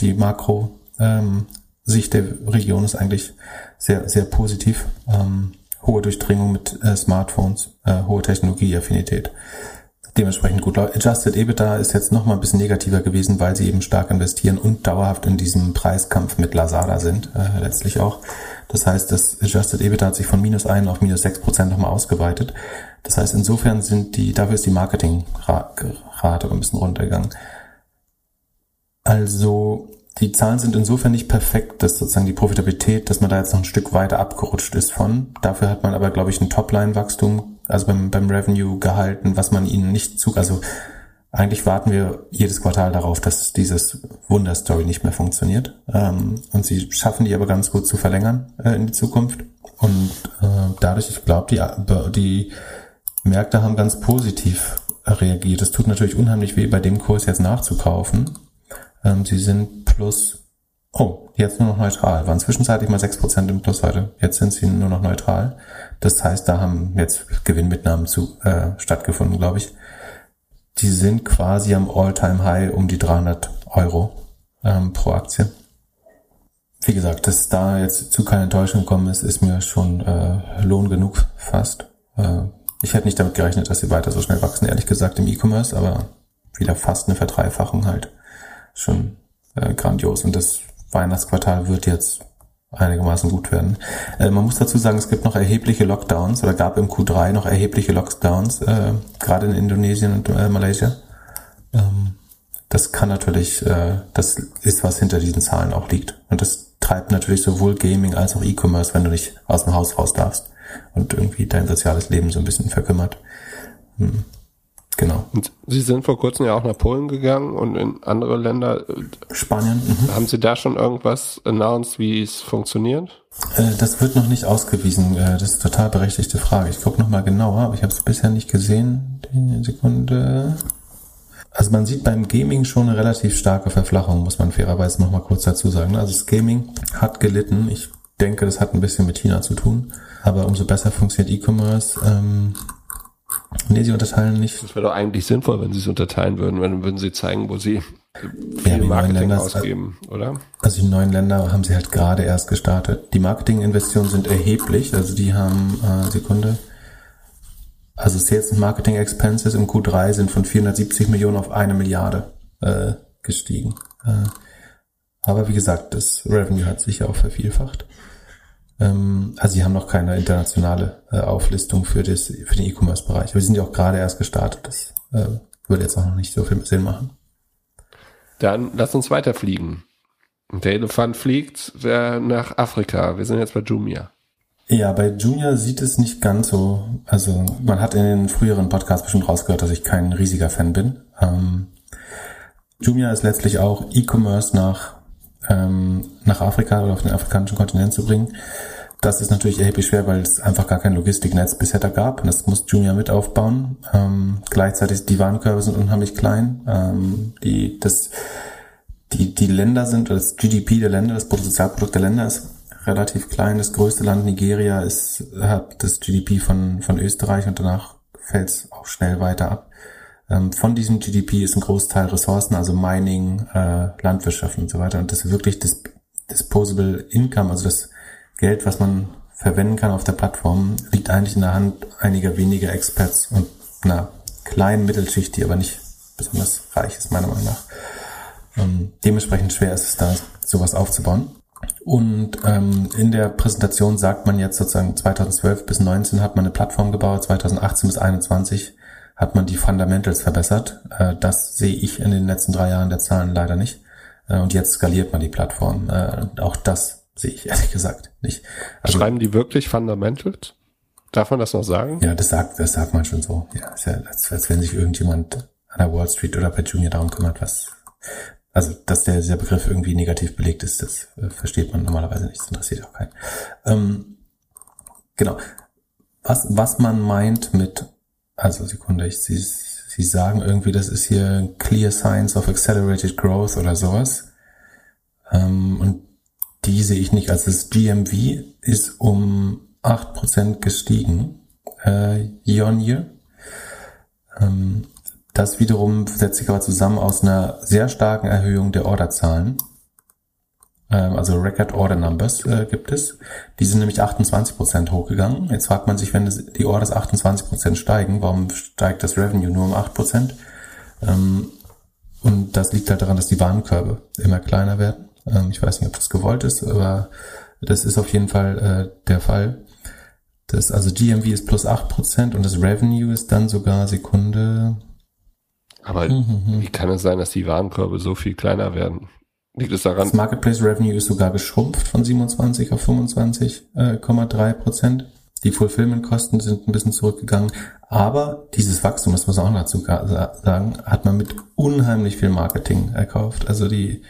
Die Makro ähm, Sicht der Region ist eigentlich sehr, sehr positiv. Ähm, hohe Durchdringung mit äh, Smartphones, äh, hohe Technologieaffinität dementsprechend gut Adjusted EBITDA ist jetzt noch mal ein bisschen negativer gewesen, weil sie eben stark investieren und dauerhaft in diesem Preiskampf mit Lazada sind, äh, letztlich auch. Das heißt, das Adjusted EBITDA hat sich von minus 1 auf minus 6 Prozent nochmal ausgeweitet. Das heißt, insofern sind die, dafür ist die Marketingrate ein bisschen runtergegangen. Also, die Zahlen sind insofern nicht perfekt, dass sozusagen die Profitabilität, dass man da jetzt noch ein Stück weiter abgerutscht ist von. Dafür hat man aber, glaube ich, ein Topline-Wachstum also beim, beim Revenue gehalten, was man ihnen nicht zu, also eigentlich warten wir jedes Quartal darauf, dass dieses Wunderstory nicht mehr funktioniert. Ähm, und sie schaffen die aber ganz gut zu verlängern äh, in die Zukunft. Und äh, dadurch, ich glaube, die, die Märkte haben ganz positiv reagiert. Es tut natürlich unheimlich weh, bei dem Kurs jetzt nachzukaufen. Ähm, sie sind plus, oh, jetzt nur noch neutral. Waren zwischenzeitlich mal 6% im Plus heute. Jetzt sind sie nur noch neutral. Das heißt, da haben jetzt Gewinnmitnahmen zu, äh, stattgefunden, glaube ich. Die sind quasi am All-Time-High um die 300 Euro ähm, pro Aktie. Wie gesagt, dass da jetzt zu keiner Enttäuschung gekommen ist, ist mir schon äh, Lohn genug fast. Äh, Ich hätte nicht damit gerechnet, dass sie weiter so schnell wachsen, ehrlich gesagt, im E-Commerce, aber wieder fast eine Verdreifachung halt. Schon äh, grandios. Und das Weihnachtsquartal wird jetzt einigermaßen gut werden. Äh, man muss dazu sagen, es gibt noch erhebliche Lockdowns oder gab im Q3 noch erhebliche Lockdowns, äh, gerade in Indonesien und äh, Malaysia. Ähm, das kann natürlich, äh, das ist, was hinter diesen Zahlen auch liegt. Und das treibt natürlich sowohl Gaming als auch E-Commerce, wenn du nicht aus dem Haus raus darfst und irgendwie dein soziales Leben so ein bisschen verkümmert. Hm. Genau.
Und Sie sind vor kurzem ja auch nach Polen gegangen und in andere Länder.
Spanien. Mhm.
Haben Sie da schon irgendwas announced, wie es funktioniert?
Äh, das wird noch nicht ausgewiesen. Äh, das ist eine total berechtigte Frage. Ich gucke nochmal genauer, aber ich habe es bisher nicht gesehen. Die Sekunde. Also man sieht beim Gaming schon eine relativ starke Verflachung, muss man fairerweise nochmal kurz dazu sagen. Also das Gaming hat gelitten. Ich denke, das hat ein bisschen mit China zu tun. Aber umso besser funktioniert E-Commerce. Ähm, Nee, sie unterteilen nicht.
Das wäre doch eigentlich sinnvoll, wenn sie es unterteilen würden, wenn würden sie zeigen, wo sie viel ja, Marketing Länder, ausgeben, oder?
Also die neuen Länder haben sie halt gerade erst gestartet. Die Marketinginvestitionen sind erheblich, also die haben äh, Sekunde. Also Sales and Marketing Expenses im Q3 sind von 470 Millionen auf eine Milliarde äh, gestiegen. Äh, aber wie gesagt, das Revenue hat sich ja auch vervielfacht. Ähm, also sie haben noch keine internationale äh, Auflistung für, das, für den E-Commerce-Bereich. Aber sie sind ja auch gerade erst gestartet. Das äh, würde jetzt auch noch nicht so viel Sinn machen.
Dann lass uns weiterfliegen. Der Elefant fliegt nach Afrika. Wir sind jetzt bei Jumia.
Ja, bei Junior sieht es nicht ganz so. Also man hat in den früheren Podcasts bestimmt rausgehört, dass ich kein riesiger Fan bin. Ähm, Jumia ist letztlich auch E-Commerce nach ähm, nach Afrika oder auf den afrikanischen Kontinent zu bringen. Das ist natürlich erheblich schwer, weil es einfach gar kein Logistiknetz bisher da gab und das muss Junior mit aufbauen. Ähm, gleichzeitig die Warenkörbe sind unheimlich klein. Ähm, die, das, die, die Länder sind, das GDP der Länder, das Bruttosozialprodukt der Länder ist relativ klein. Das größte Land Nigeria ist, hat das GDP von, von Österreich und danach fällt es auch schnell weiter ab. Ähm, von diesem GDP ist ein Großteil Ressourcen, also Mining, äh, Landwirtschaft und so weiter. Und das wirklich das Disposable Income, also das Geld, was man verwenden kann auf der Plattform, liegt eigentlich in der Hand einiger weniger Experts und einer kleinen Mittelschicht, die aber nicht besonders reich ist, meiner Meinung nach. Ähm, dementsprechend schwer ist es da, sowas aufzubauen. Und ähm, in der Präsentation sagt man jetzt sozusagen 2012 bis 2019 hat man eine Plattform gebaut, 2018 bis 2021 hat man die Fundamentals verbessert. Äh, das sehe ich in den letzten drei Jahren der Zahlen leider nicht. Äh, und jetzt skaliert man die Plattform. Äh, auch das sehe ich ehrlich gesagt nicht.
Also, Schreiben die wirklich Fundamentals? Darf man das noch sagen?
Ja, das sagt, das sagt man schon so. Ja, ist ja als, als wenn sich irgendjemand an der Wall Street oder bei Junior darum kümmert, was, also, dass der, dieser Begriff irgendwie negativ belegt ist, das äh, versteht man normalerweise nicht. Das interessiert auch keinen. Ähm, genau. Was, was man meint mit also Sekunde, ich, Sie, Sie sagen irgendwie, das ist hier Clear Signs of Accelerated Growth oder sowas. Ähm, und die sehe ich nicht. Also das GMV ist um 8% gestiegen äh, year on year. Ähm, das wiederum setzt sich aber zusammen aus einer sehr starken Erhöhung der Orderzahlen also Record Order Numbers äh, gibt es. Die sind nämlich 28 Prozent hochgegangen. Jetzt fragt man sich, wenn die Orders 28 Prozent steigen, warum steigt das Revenue nur um 8%? Prozent? Ähm, und das liegt halt daran, dass die Warenkörbe immer kleiner werden. Ähm, ich weiß nicht, ob das gewollt ist, aber das ist auf jeden Fall äh, der Fall. Das, also GMV ist plus 8% und das Revenue ist dann sogar Sekunde.
Aber mhm. wie kann es sein, dass die Warenkörbe so viel kleiner werden?
Liegt es daran? Das Marketplace Revenue ist sogar geschrumpft von 27 auf 25,3 äh, Prozent. Die Fulfillment-Kosten sind ein bisschen zurückgegangen. Aber dieses Wachstum, das muss man auch dazu sagen, hat man mit unheimlich viel Marketing erkauft. Also die,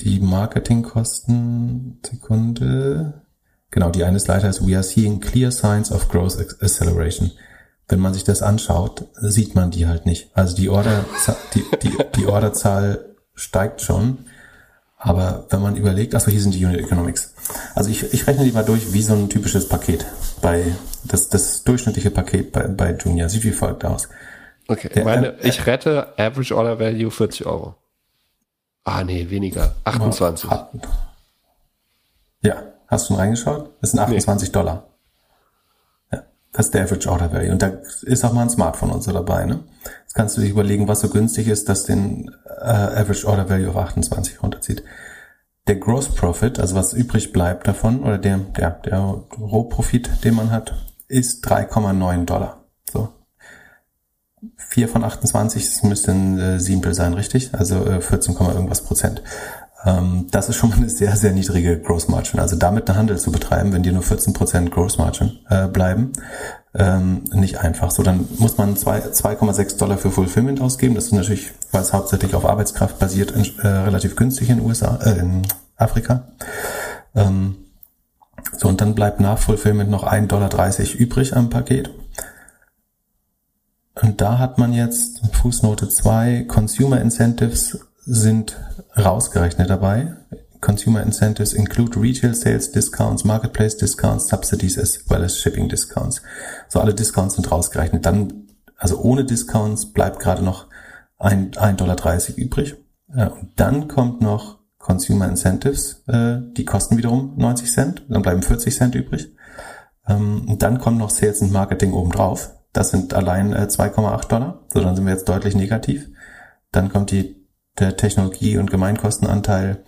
die Marketingkosten, Sekunde, genau, die eine Slide heißt, we are seeing clear signs of growth acceleration. Wenn man sich das anschaut, sieht man die halt nicht. Also die Order, die, die, die Orderzahl steigt schon, aber wenn man überlegt, achso, hier sind die Unit Economics. Also ich, ich rechne die mal durch wie so ein typisches Paket bei, das, das durchschnittliche Paket bei, bei Junior sieht wie folgt aus.
Okay, Der, meine, äh, ich rette Average Order Value 40 Euro. Ah, nee, weniger. 28.
Ja, hast du schon reingeschaut? Das sind 28 nee. Dollar. Das ist der Average Order Value. Und da ist auch mal ein Smartphone und so dabei. Ne? Jetzt kannst du dich überlegen, was so günstig ist, dass den äh, Average Order Value auf 28 runterzieht. Der Gross Profit, also was übrig bleibt davon, oder der, der, der Rohprofit, den man hat, ist 3,9 Dollar. So. 4 von 28, das müsste ein äh, Siebtel sein, richtig? Also äh, 14, irgendwas Prozent. Ähm, das ist schon mal eine sehr, sehr niedrige Gross Margin. Also damit einen Handel zu betreiben, wenn dir nur 14 Prozent Gross Margin äh, bleiben, ähm, nicht einfach. So, dann muss man 2,6 Dollar für Fulfillment ausgeben. Das ist natürlich, weil es hauptsächlich auf Arbeitskraft basiert, äh, relativ günstig in USA, äh, in Afrika. Ähm, so, und dann bleibt nach Fulfillment noch 1,30 Dollar übrig am Paket. Und da hat man jetzt Fußnote 2, Consumer Incentives sind rausgerechnet dabei. Consumer incentives include retail sales discounts, marketplace discounts, subsidies as well as shipping discounts. So alle Discounts sind rausgerechnet. Dann, also ohne Discounts bleibt gerade noch ein, ein Dollar dreißig übrig. Und dann kommt noch Consumer Incentives, äh, die kosten wiederum 90 Cent, dann bleiben 40 Cent übrig. Ähm, und dann kommt noch Sales und Marketing obendrauf. Das sind allein 2,8 Dollar. So, dann sind wir jetzt deutlich negativ. Dann kommt die der Technologie- und Gemeinkostenanteil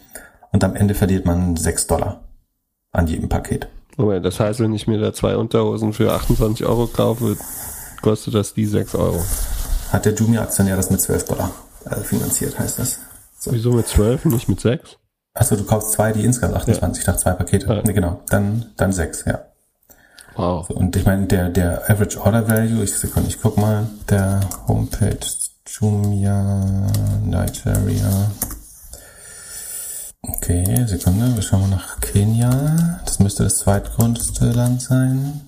und am Ende verliert man 6 Dollar an jedem Paket.
Moment, das heißt, wenn ich mir da zwei Unterhosen für 28 Euro kaufe, kostet das die 6 Euro.
Hat der Jumia-Aktionär das mit 12 Dollar äh, finanziert, heißt das.
So. Wieso mit 12, nicht mit 6?
Achso, du kaufst zwei, die insgesamt 28, ja. ich dachte zwei Pakete. Ja. Nee, genau, dann, dann 6, ja. Wow. So, und ich meine, der, der Average Order Value, ich, Sekunde, ich guck mal, der Homepage Jumia, Nigeria. Okay, Sekunde, wir schauen mal nach Kenia. Das müsste das zweitgrößte Land sein.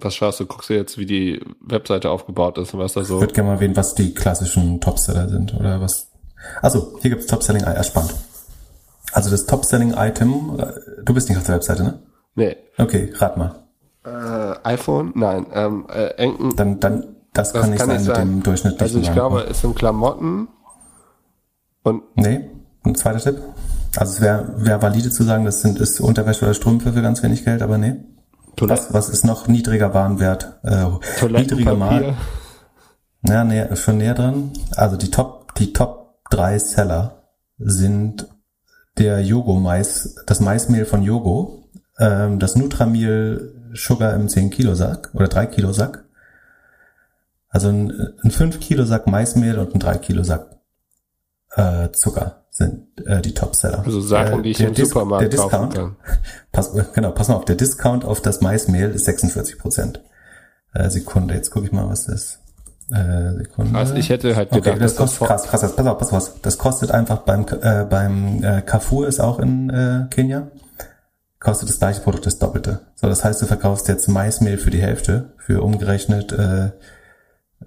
Was schaust du? Guckst du jetzt, wie die Webseite aufgebaut ist und was da so.
Ich würde gerne mal erwähnen, was die klassischen Topseller sind oder was. Also hier gibt's Topselling, ah, spannend. Also das Topselling-Item, äh, du bist nicht auf der Webseite, ne?
Nee.
Okay, rat mal.
Äh, iPhone? Nein. Ähm, äh,
Enken. Dann, dann das, das kann nicht kann sein, nicht sein mit dem durchschnittlichen
Also ich glaube, es sind Klamotten und...
Nee, ein zweiter Tipp. Also es wäre wär valide zu sagen, das sind ist Unterwäsche oder Strümpfe für ganz wenig Geld, aber nee. Was, was ist noch niedriger Warenwert? Äh, niedriger Mal. Ja, nee, schon näher dran. Also die Top, die Top drei Seller sind der Yogo Mais, das Maismehl von Yogo, ähm, das Nutramil Sugar im 10 Kilo Sack oder 3 Kilo Sack also ein, ein 5 Kilo Sack Maismehl und ein 3 Kilo Sack äh, Zucker sind äh, die Topseller.
Also Sachen, der, die ich im Dis Supermarkt der Discount, kaufen kann.
Pass, genau, pass mal auf, der Discount auf das Maismehl ist 46 Prozent. Äh, Sekunde, jetzt gucke ich mal, was das ist. Äh, Sekunde.
Also ich hätte halt gedacht,
okay, das kostet, krass, krass, pass auf, pass auf, das kostet einfach beim äh, beim äh, Carrefour ist auch in äh, Kenia kostet das gleiche Produkt das Doppelte. So, das heißt, du verkaufst jetzt Maismehl für die Hälfte, für umgerechnet äh,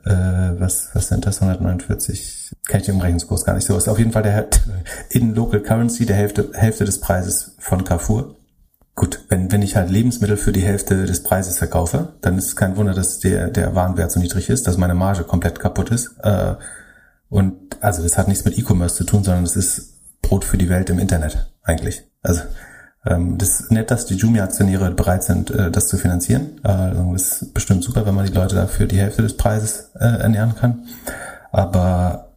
äh, was, was sind das, 149, kann ich den Umrechnungskurs gar nicht so, ist auf jeden Fall der in Local Currency der Hälfte, Hälfte des Preises von Carrefour. Gut, wenn, wenn ich halt Lebensmittel für die Hälfte des Preises verkaufe, dann ist es kein Wunder, dass der, der Warenwert so niedrig ist, dass meine Marge komplett kaputt ist. Äh, und also das hat nichts mit E-Commerce zu tun, sondern es ist Brot für die Welt im Internet eigentlich. Also das ist nett, dass die Jumia-Aktionäre bereit sind, äh, das zu finanzieren. Äh, das ist bestimmt super, wenn man die Leute dafür die Hälfte des Preises äh, ernähren kann. Aber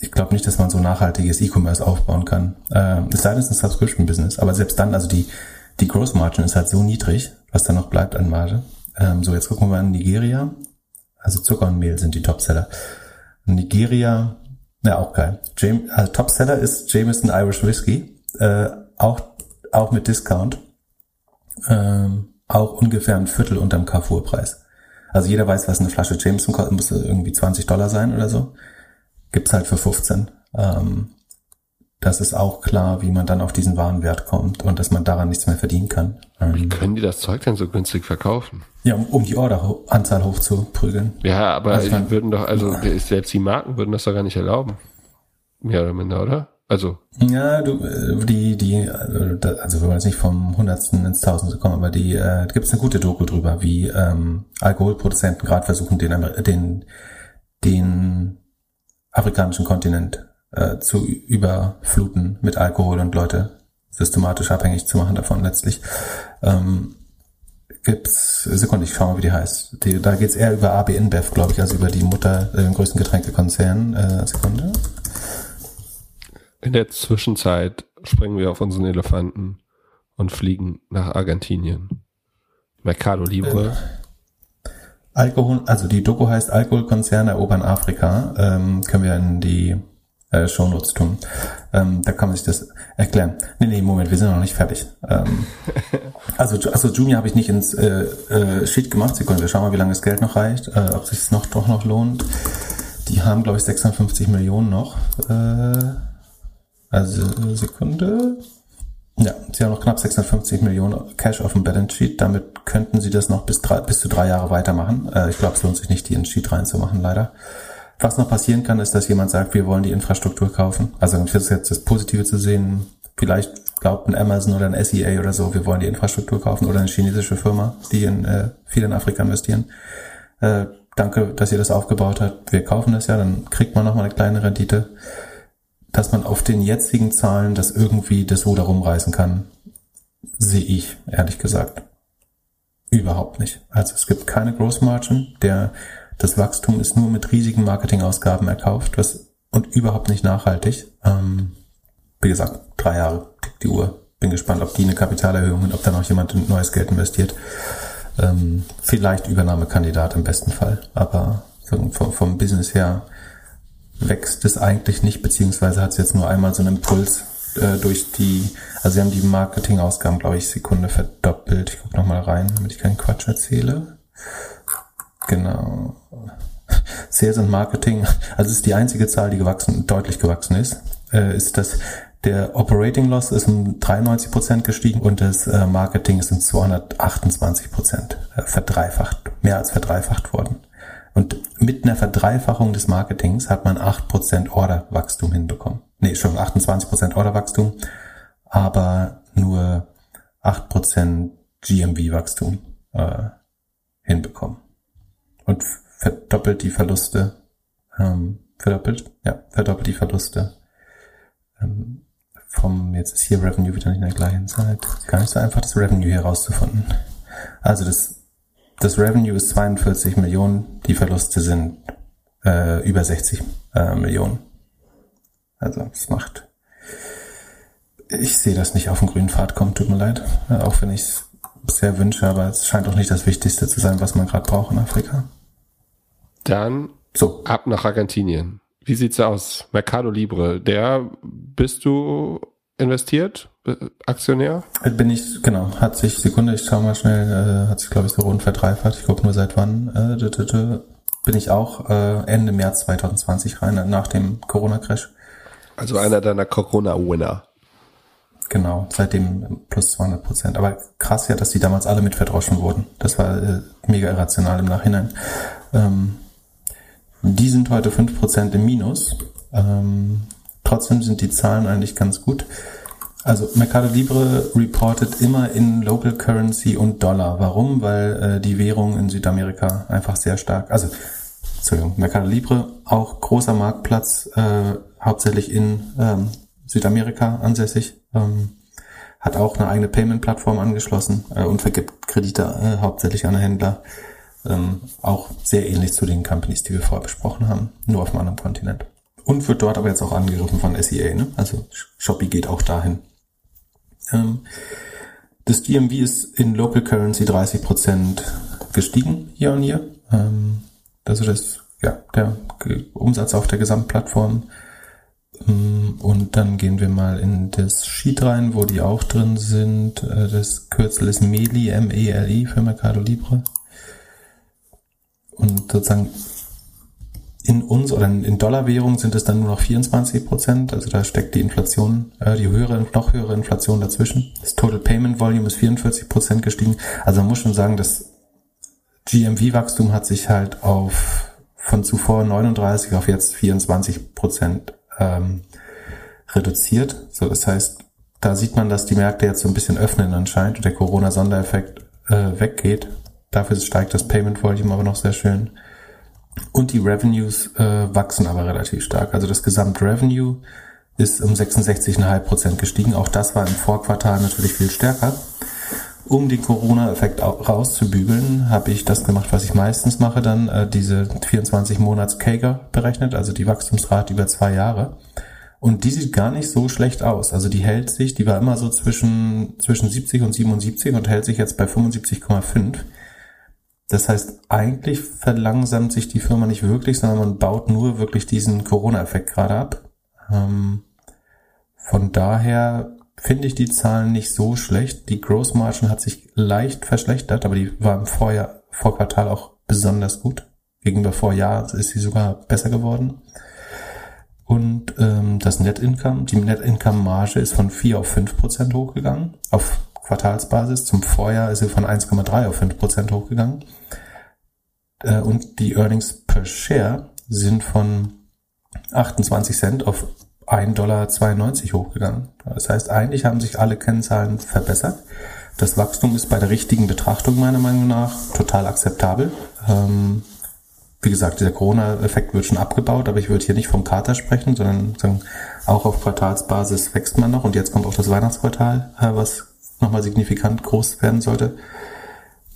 ich glaube nicht, dass man so nachhaltiges E-Commerce aufbauen kann. es sei denn, es ist ein Subscription-Business. Aber selbst dann, also die, die Gross Margin ist halt so niedrig, was da noch bleibt an Marge. Ähm, so, jetzt gucken wir in Nigeria. Also Zucker und Mehl sind die Topseller. Nigeria, ja auch geil. James, also Topseller ist Jameson Irish Whiskey. Auch auch mit Discount, ähm, auch ungefähr ein Viertel unterm Carrefour-Preis. Also jeder weiß, was eine Flasche Jameson kostet, muss irgendwie 20 Dollar sein oder so. Gibt's halt für 15. Ähm, das ist auch klar, wie man dann auf diesen Warenwert kommt und dass man daran nichts mehr verdienen kann.
Wie ähm, können die das Zeug denn so günstig verkaufen?
Ja, um, um die Orderanzahl hochzuprügeln.
Ja, aber also die würden doch, also selbst die Marken würden das doch gar nicht erlauben. Mehr oder minder, oder? Also.
Ja, du, äh, die, die, äh, also wir wollen jetzt nicht vom Hundertsten ins Tausendste kommen, aber die, äh, gibt es eine gute Doku drüber, wie ähm, Alkoholproduzenten gerade versuchen, den, den, den afrikanischen Kontinent äh, zu überfluten mit Alkohol und Leute systematisch abhängig zu machen davon letztlich. Ähm, gibt's, Sekunde, ich schau mal, wie die heißt. Die, da geht's eher über AB InBev, glaube ich, also über die Mutter, äh, den größten Getränkekonzern. Äh, Sekunde.
In der Zwischenzeit springen wir auf unseren Elefanten und fliegen nach Argentinien. Mercado Libre.
Äh, Alkohol, also die Doku heißt Alkoholkonzerne erobern Afrika. Ähm, können wir in die äh, Shownotes tun. Ähm, da kann man sich das erklären. Nee, nee, Moment, wir sind noch nicht fertig. Ähm, also, also Junior habe ich nicht ins äh, äh, Sheet gemacht. Sekunde, wir schauen mal, wie lange das Geld noch reicht, äh, ob sich es noch doch noch lohnt. Die haben, glaube ich, 650 Millionen noch. Äh, also Sekunde. Ja, sie haben noch knapp 650 Millionen Cash auf dem Balance Sheet. Damit könnten sie das noch bis, drei, bis zu drei Jahre weitermachen. Äh, ich glaube, es lohnt sich nicht, die ins Sheet reinzumachen, leider. Was noch passieren kann, ist, dass jemand sagt, wir wollen die Infrastruktur kaufen. Also ich ist jetzt das Positive zu sehen. Vielleicht glaubt ein Amazon oder ein SEA oder so, wir wollen die Infrastruktur kaufen oder eine chinesische Firma, die in äh, viel in Afrika investieren. Äh, danke, dass ihr das aufgebaut habt. Wir kaufen das ja, dann kriegt man nochmal eine kleine Rendite. Dass man auf den jetzigen Zahlen das irgendwie das Ruder rumreißen kann, sehe ich, ehrlich gesagt, überhaupt nicht. Also es gibt keine Gross Margin. Der das Wachstum ist nur mit riesigen Marketingausgaben erkauft, was und überhaupt nicht nachhaltig. Ähm, wie gesagt, drei Jahre tickt die Uhr. Bin gespannt, ob die eine Kapitalerhöhung und ob da noch jemand neues Geld investiert. Ähm, vielleicht Übernahmekandidat im besten Fall, aber vom, vom Business her wächst es eigentlich nicht, beziehungsweise hat es jetzt nur einmal so einen Impuls äh, durch die, also sie haben die Marketingausgaben, glaube ich, Sekunde verdoppelt. Ich gucke nochmal rein, damit ich keinen Quatsch erzähle. Genau. Sales und Marketing, also es ist die einzige Zahl, die gewachsen, deutlich gewachsen ist, äh, ist das der Operating Loss ist um 93 Prozent gestiegen und das äh, Marketing ist um 228 Prozent äh, verdreifacht, mehr als verdreifacht worden. Und mit einer Verdreifachung des Marketings hat man 8 Prozent Orderwachstum hinbekommen. Nee, schon 28 Prozent Orderwachstum, aber nur 8 Prozent GMV-Wachstum äh, hinbekommen und verdoppelt die Verluste, ähm, verdoppelt, ja, verdoppelt die Verluste ähm, vom, jetzt ist hier Revenue wieder nicht in der gleichen Zeit. Gar nicht so einfach, das Revenue hier rauszufinden. Also das, das Revenue ist 42 Millionen, die Verluste sind äh, über 60 äh, Millionen. Also es macht, ich sehe das nicht auf den grünen Pfad kommen, tut mir leid, auch wenn ich es sehr wünsche, aber es scheint auch nicht das Wichtigste zu sein, was man gerade braucht in Afrika.
Dann so. ab nach Argentinien. Wie sieht's aus? Mercado Libre, der bist du investiert? Aktionär?
Bin ich, genau, hat sich, Sekunde, ich schau mal schnell, äh, hat sich glaube ich so rund verdreifacht, ich gucke nur seit wann, äh, bin ich auch äh, Ende März 2020 rein, nach dem Corona-Crash.
Also einer deiner Corona-Winner.
Genau, seitdem plus 200 Prozent. Aber krass ja, dass die damals alle mit verdroschen wurden. Das war äh, mega irrational im Nachhinein. Ähm, die sind heute 5% im Minus. Ähm, trotzdem sind die Zahlen eigentlich ganz gut. Also Mercado Libre reportet immer in Local Currency und Dollar. Warum? Weil äh, die Währung in Südamerika einfach sehr stark, also Entschuldigung, Mercado Libre auch großer Marktplatz, äh, hauptsächlich in ähm, Südamerika ansässig, ähm, hat auch eine eigene Payment-Plattform angeschlossen äh, und vergibt Kredite äh, hauptsächlich an Händler. Ähm, auch sehr ähnlich zu den Companies, die wir vorher besprochen haben, nur auf einem anderen Kontinent. Und wird dort aber jetzt auch angegriffen von SEA, ne? Also Shopee geht auch dahin. Ähm, das GMV ist in Local Currency 30% gestiegen hier und hier. Ähm, also das, ja, der Umsatz auf der Gesamtplattform. Ähm, und dann gehen wir mal in das Sheet rein, wo die auch drin sind. Äh, das Kürzel ist MELI, M-E-L-I für Mercado Libre. Und sozusagen in uns oder in Dollarwährung sind es dann nur noch 24 Prozent. Also da steckt die Inflation, äh, die höhere, noch höhere Inflation dazwischen. Das Total Payment Volume ist 44 Prozent gestiegen. Also man muss schon sagen, das GMV-Wachstum hat sich halt auf von zuvor 39 auf jetzt 24 Prozent ähm, reduziert. So, das heißt, da sieht man, dass die Märkte jetzt so ein bisschen öffnen anscheinend und der Corona-Sondereffekt äh, weggeht. Dafür steigt das Payment Volume aber noch sehr schön. Und die Revenues äh, wachsen aber relativ stark. Also das Gesamtrevenue ist um 66,5 Prozent gestiegen. Auch das war im Vorquartal natürlich viel stärker. um den Corona-Effekt rauszubügeln, habe ich das gemacht, was ich meistens mache, dann äh, diese 24 Monats Kager berechnet, also die Wachstumsrate über zwei Jahre. Und die sieht gar nicht so schlecht aus. Also die hält sich, die war immer so zwischen, zwischen 70 und 77 und hält sich jetzt bei 75,5. Das heißt, eigentlich verlangsamt sich die Firma nicht wirklich, sondern man baut nur wirklich diesen Corona-Effekt gerade ab. Ähm, von daher finde ich die Zahlen nicht so schlecht. Die Gross Margin hat sich leicht verschlechtert, aber die war im Vorjahr, Vorquartal auch besonders gut. Gegenüber Vorjahr ist sie sogar besser geworden. Und ähm, das Net Income, die Net Income Marge ist von 4 auf 5 Prozent hochgegangen. Auf Quartalsbasis. Zum Vorjahr ist sie von 1,3 auf 5 Prozent hochgegangen. Äh, und die Earnings per Share sind von 28 Cent auf 1,92 Dollar hochgegangen. Das heißt, eigentlich haben sich alle Kennzahlen verbessert. Das Wachstum ist bei der richtigen Betrachtung meiner Meinung nach total akzeptabel. Ähm, wie gesagt, dieser Corona-Effekt wird schon abgebaut, aber ich würde hier nicht vom Kater sprechen, sondern auch auf Quartalsbasis wächst man noch und jetzt kommt auch das Weihnachtsquartal, äh, was nochmal signifikant groß werden sollte.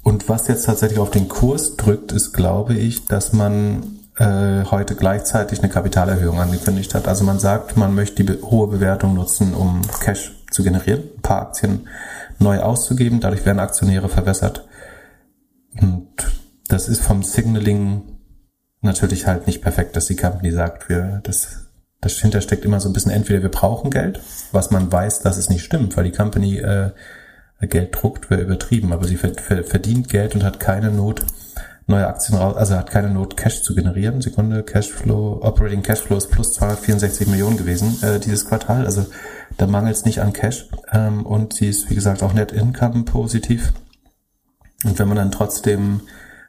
Und was jetzt tatsächlich auf den Kurs drückt, ist, glaube ich, dass man äh, heute gleichzeitig eine Kapitalerhöhung angekündigt hat. Also man sagt, man möchte die hohe Bewertung nutzen, um Cash zu generieren, ein paar Aktien neu auszugeben. Dadurch werden Aktionäre verwässert. Und das ist vom Signaling natürlich halt nicht perfekt, dass die Company sagt, wir, das, das hintersteckt immer so ein bisschen entweder wir brauchen Geld, was man weiß, dass es nicht stimmt, weil die Company äh, Geld druckt, wäre übertrieben, aber sie verdient Geld und hat keine Not, neue Aktien raus, also hat keine Not, Cash zu generieren. Sekunde, Cashflow, Operating Cashflow ist plus 264 Millionen gewesen äh, dieses Quartal. Also da mangelt es nicht an Cash. Ähm, und sie ist, wie gesagt, auch Net Income positiv. Und wenn man dann trotzdem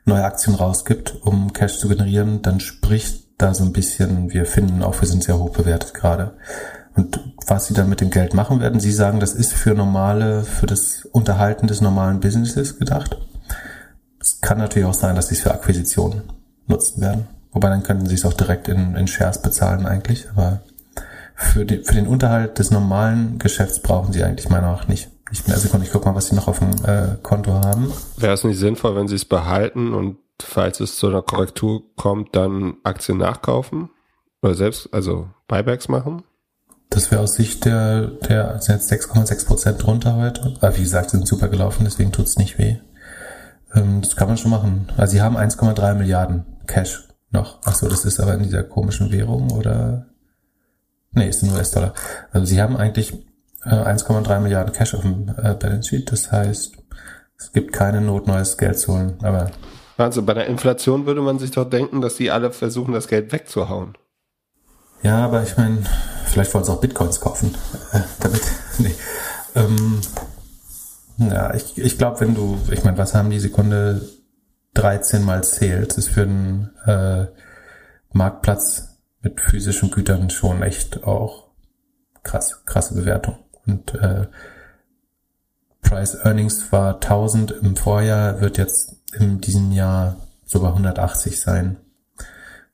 neue Aktien rausgibt, um Cash zu generieren, dann spricht da so ein bisschen, wir finden auch, wir sind sehr hoch bewertet gerade. Und was sie dann mit dem Geld machen werden, sie sagen, das ist für normale, für das Unterhalten des normalen Businesses gedacht. Es kann natürlich auch sein, dass sie es für Akquisitionen nutzen werden. Wobei dann könnten sie es auch direkt in, in Shares bezahlen eigentlich. Aber für, die, für den Unterhalt des normalen Geschäfts brauchen sie eigentlich meiner Meinung nach nicht. Nicht mehr. Sekunde, ich guck mal, was sie noch auf dem äh, Konto haben.
Wäre es nicht sinnvoll, wenn sie es behalten und falls es zu einer Korrektur kommt, dann Aktien nachkaufen? Oder selbst, also Buybacks machen?
Das wäre aus Sicht der, der sind jetzt 6,6 Prozent drunter heute. Aber wie gesagt, sind super gelaufen, deswegen tut's nicht weh. Ähm, das kann man schon machen. Also sie haben 1,3 Milliarden Cash noch. Ach so, das ist aber in dieser komischen Währung oder? Nee, ist in US-Dollar. Also sie haben eigentlich äh, 1,3 Milliarden Cash auf dem äh, Balance Sheet. Das heißt, es gibt keine Not, neues Geld zu holen. Aber
also bei der Inflation würde man sich doch denken, dass die alle versuchen, das Geld wegzuhauen.
Ja, aber ich meine, vielleicht wollen sie auch Bitcoins kaufen. Äh, damit. Nee. Ähm, ja, ich, ich glaube, wenn du, ich meine, was haben die Sekunde 13 mal zählt, ist für einen äh, Marktplatz mit physischen Gütern schon echt auch krass, krasse Bewertung. Und äh, Price Earnings war 1000 im Vorjahr, wird jetzt in diesem Jahr sogar 180 sein.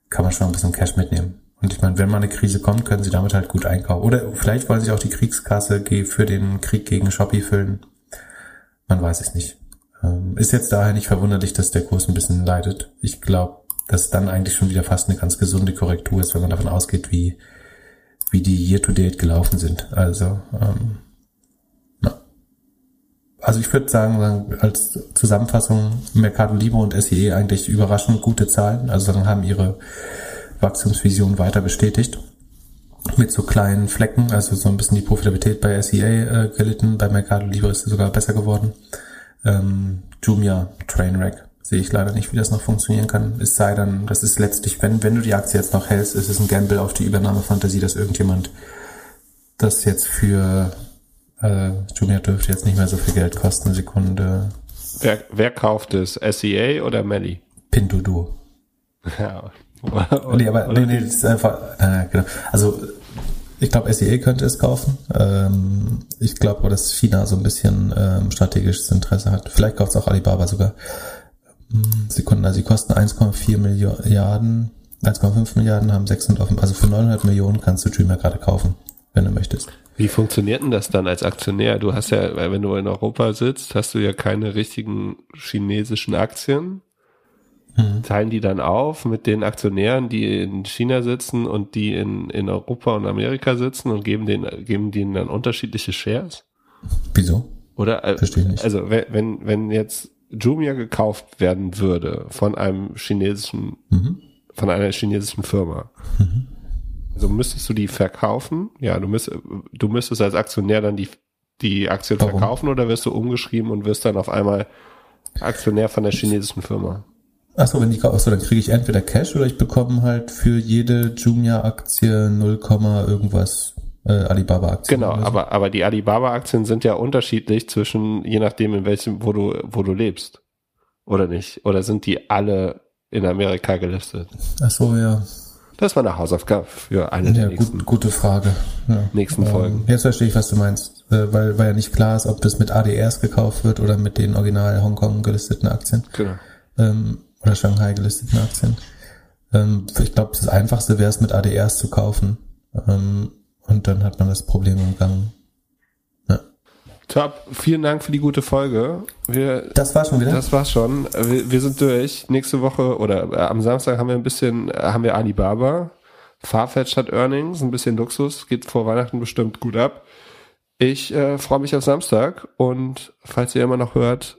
Kann man schon ein bisschen Cash mitnehmen. Und ich meine, wenn mal eine Krise kommt, können sie damit halt gut einkaufen. Oder vielleicht wollen sie auch die Kriegskasse für den Krieg gegen Shopee füllen. Man weiß es nicht. Ähm, ist jetzt daher nicht verwunderlich, dass der Kurs ein bisschen leidet. Ich glaube, dass dann eigentlich schon wieder fast eine ganz gesunde Korrektur ist, wenn man davon ausgeht, wie, wie die Year-to-Date gelaufen sind. Also, ähm. Also ich würde sagen, als Zusammenfassung, Mercado Libre und SEE eigentlich überraschend gute Zahlen. Also dann haben ihre Wachstumsvision weiter bestätigt mit so kleinen Flecken, also so ein bisschen die Profitabilität bei SEA äh, gelitten, bei Mercado Libre ist sie sogar besser geworden. Ähm, Jumia, Trainwreck, sehe ich leider nicht, wie das noch funktionieren kann. Es sei dann, das ist letztlich, wenn, wenn du die Aktie jetzt noch hältst, ist es ein Gamble auf die Übernahmefantasie, dass irgendjemand das jetzt für äh, Jumia dürfte jetzt nicht mehr so viel Geld kosten, Sekunde.
Wer, wer kauft es? SEA oder Melly?
Pinduoduo. Ja, nee, aber nee, nee, das ist einfach, äh, genau. Also ich glaube, SEA könnte es kaufen. Ähm, ich glaube aber, dass China so ein bisschen ähm, strategisches Interesse hat. Vielleicht kauft es auch Alibaba sogar. Hm, sie konnten, also sie kosten 1,4 Milliarden, 1,5 Milliarden haben 600 auf, also für 900 Millionen kannst du Dreamer gerade kaufen, wenn du möchtest.
Wie funktioniert denn das dann als Aktionär? Du hast ja, wenn du in Europa sitzt, hast du ja keine richtigen chinesischen Aktien. Mhm. Teilen die dann auf mit den Aktionären, die in China sitzen und die in, in Europa und Amerika sitzen und geben denen, geben denen dann unterschiedliche Shares?
Wieso?
Oder, äh, Verstehe nicht. also wenn, wenn jetzt Jumia gekauft werden würde von einem chinesischen, mhm. von einer chinesischen Firma, mhm. Also müsstest du die verkaufen? Ja, du müsstest, du müsstest als Aktionär dann die, die Aktien Warum? verkaufen oder wirst du umgeschrieben und wirst dann auf einmal Aktionär von der chinesischen Firma?
Achso, wenn die achso, dann kriege ich entweder Cash oder ich bekomme halt für jede Jumia-Aktie 0, irgendwas äh, Alibaba-Aktien.
Genau, so. aber, aber die Alibaba-Aktien sind ja unterschiedlich zwischen, je nachdem, in welchem, wo du, wo du lebst. Oder nicht? Oder sind die alle in Amerika gelistet?
Ach so, ja.
Das war eine Hausaufgabe für eine ja, der nächsten,
gut, gute Frage. Ja.
nächsten ähm, Folgen.
Jetzt verstehe ich, was du meinst. Äh, weil, weil ja nicht klar ist, ob das mit ADRs gekauft wird oder mit den original Hongkong gelisteten Aktien. Genau. Ähm, oder Shanghai gelisteten Aktien. Ähm, ich glaube, das Einfachste wäre es, mit ADRs zu kaufen. Ähm, und dann hat man das Problem umgangen.
Top, vielen Dank für die gute Folge. Wir,
das war's schon wieder.
Das war's schon. Wir, wir sind durch. Nächste Woche oder äh, am Samstag haben wir ein bisschen, äh, haben wir Alibaba. Farfetch hat Earnings, ein bisschen Luxus, geht vor Weihnachten bestimmt gut ab. Ich äh, freue mich auf Samstag und falls ihr immer noch hört,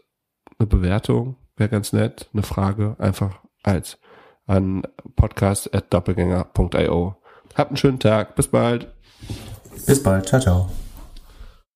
eine Bewertung, wäre ganz nett. Eine Frage einfach als an podcast.doppelgänger.io. Habt einen schönen Tag. Bis bald.
Bis bald. Ciao, ciao.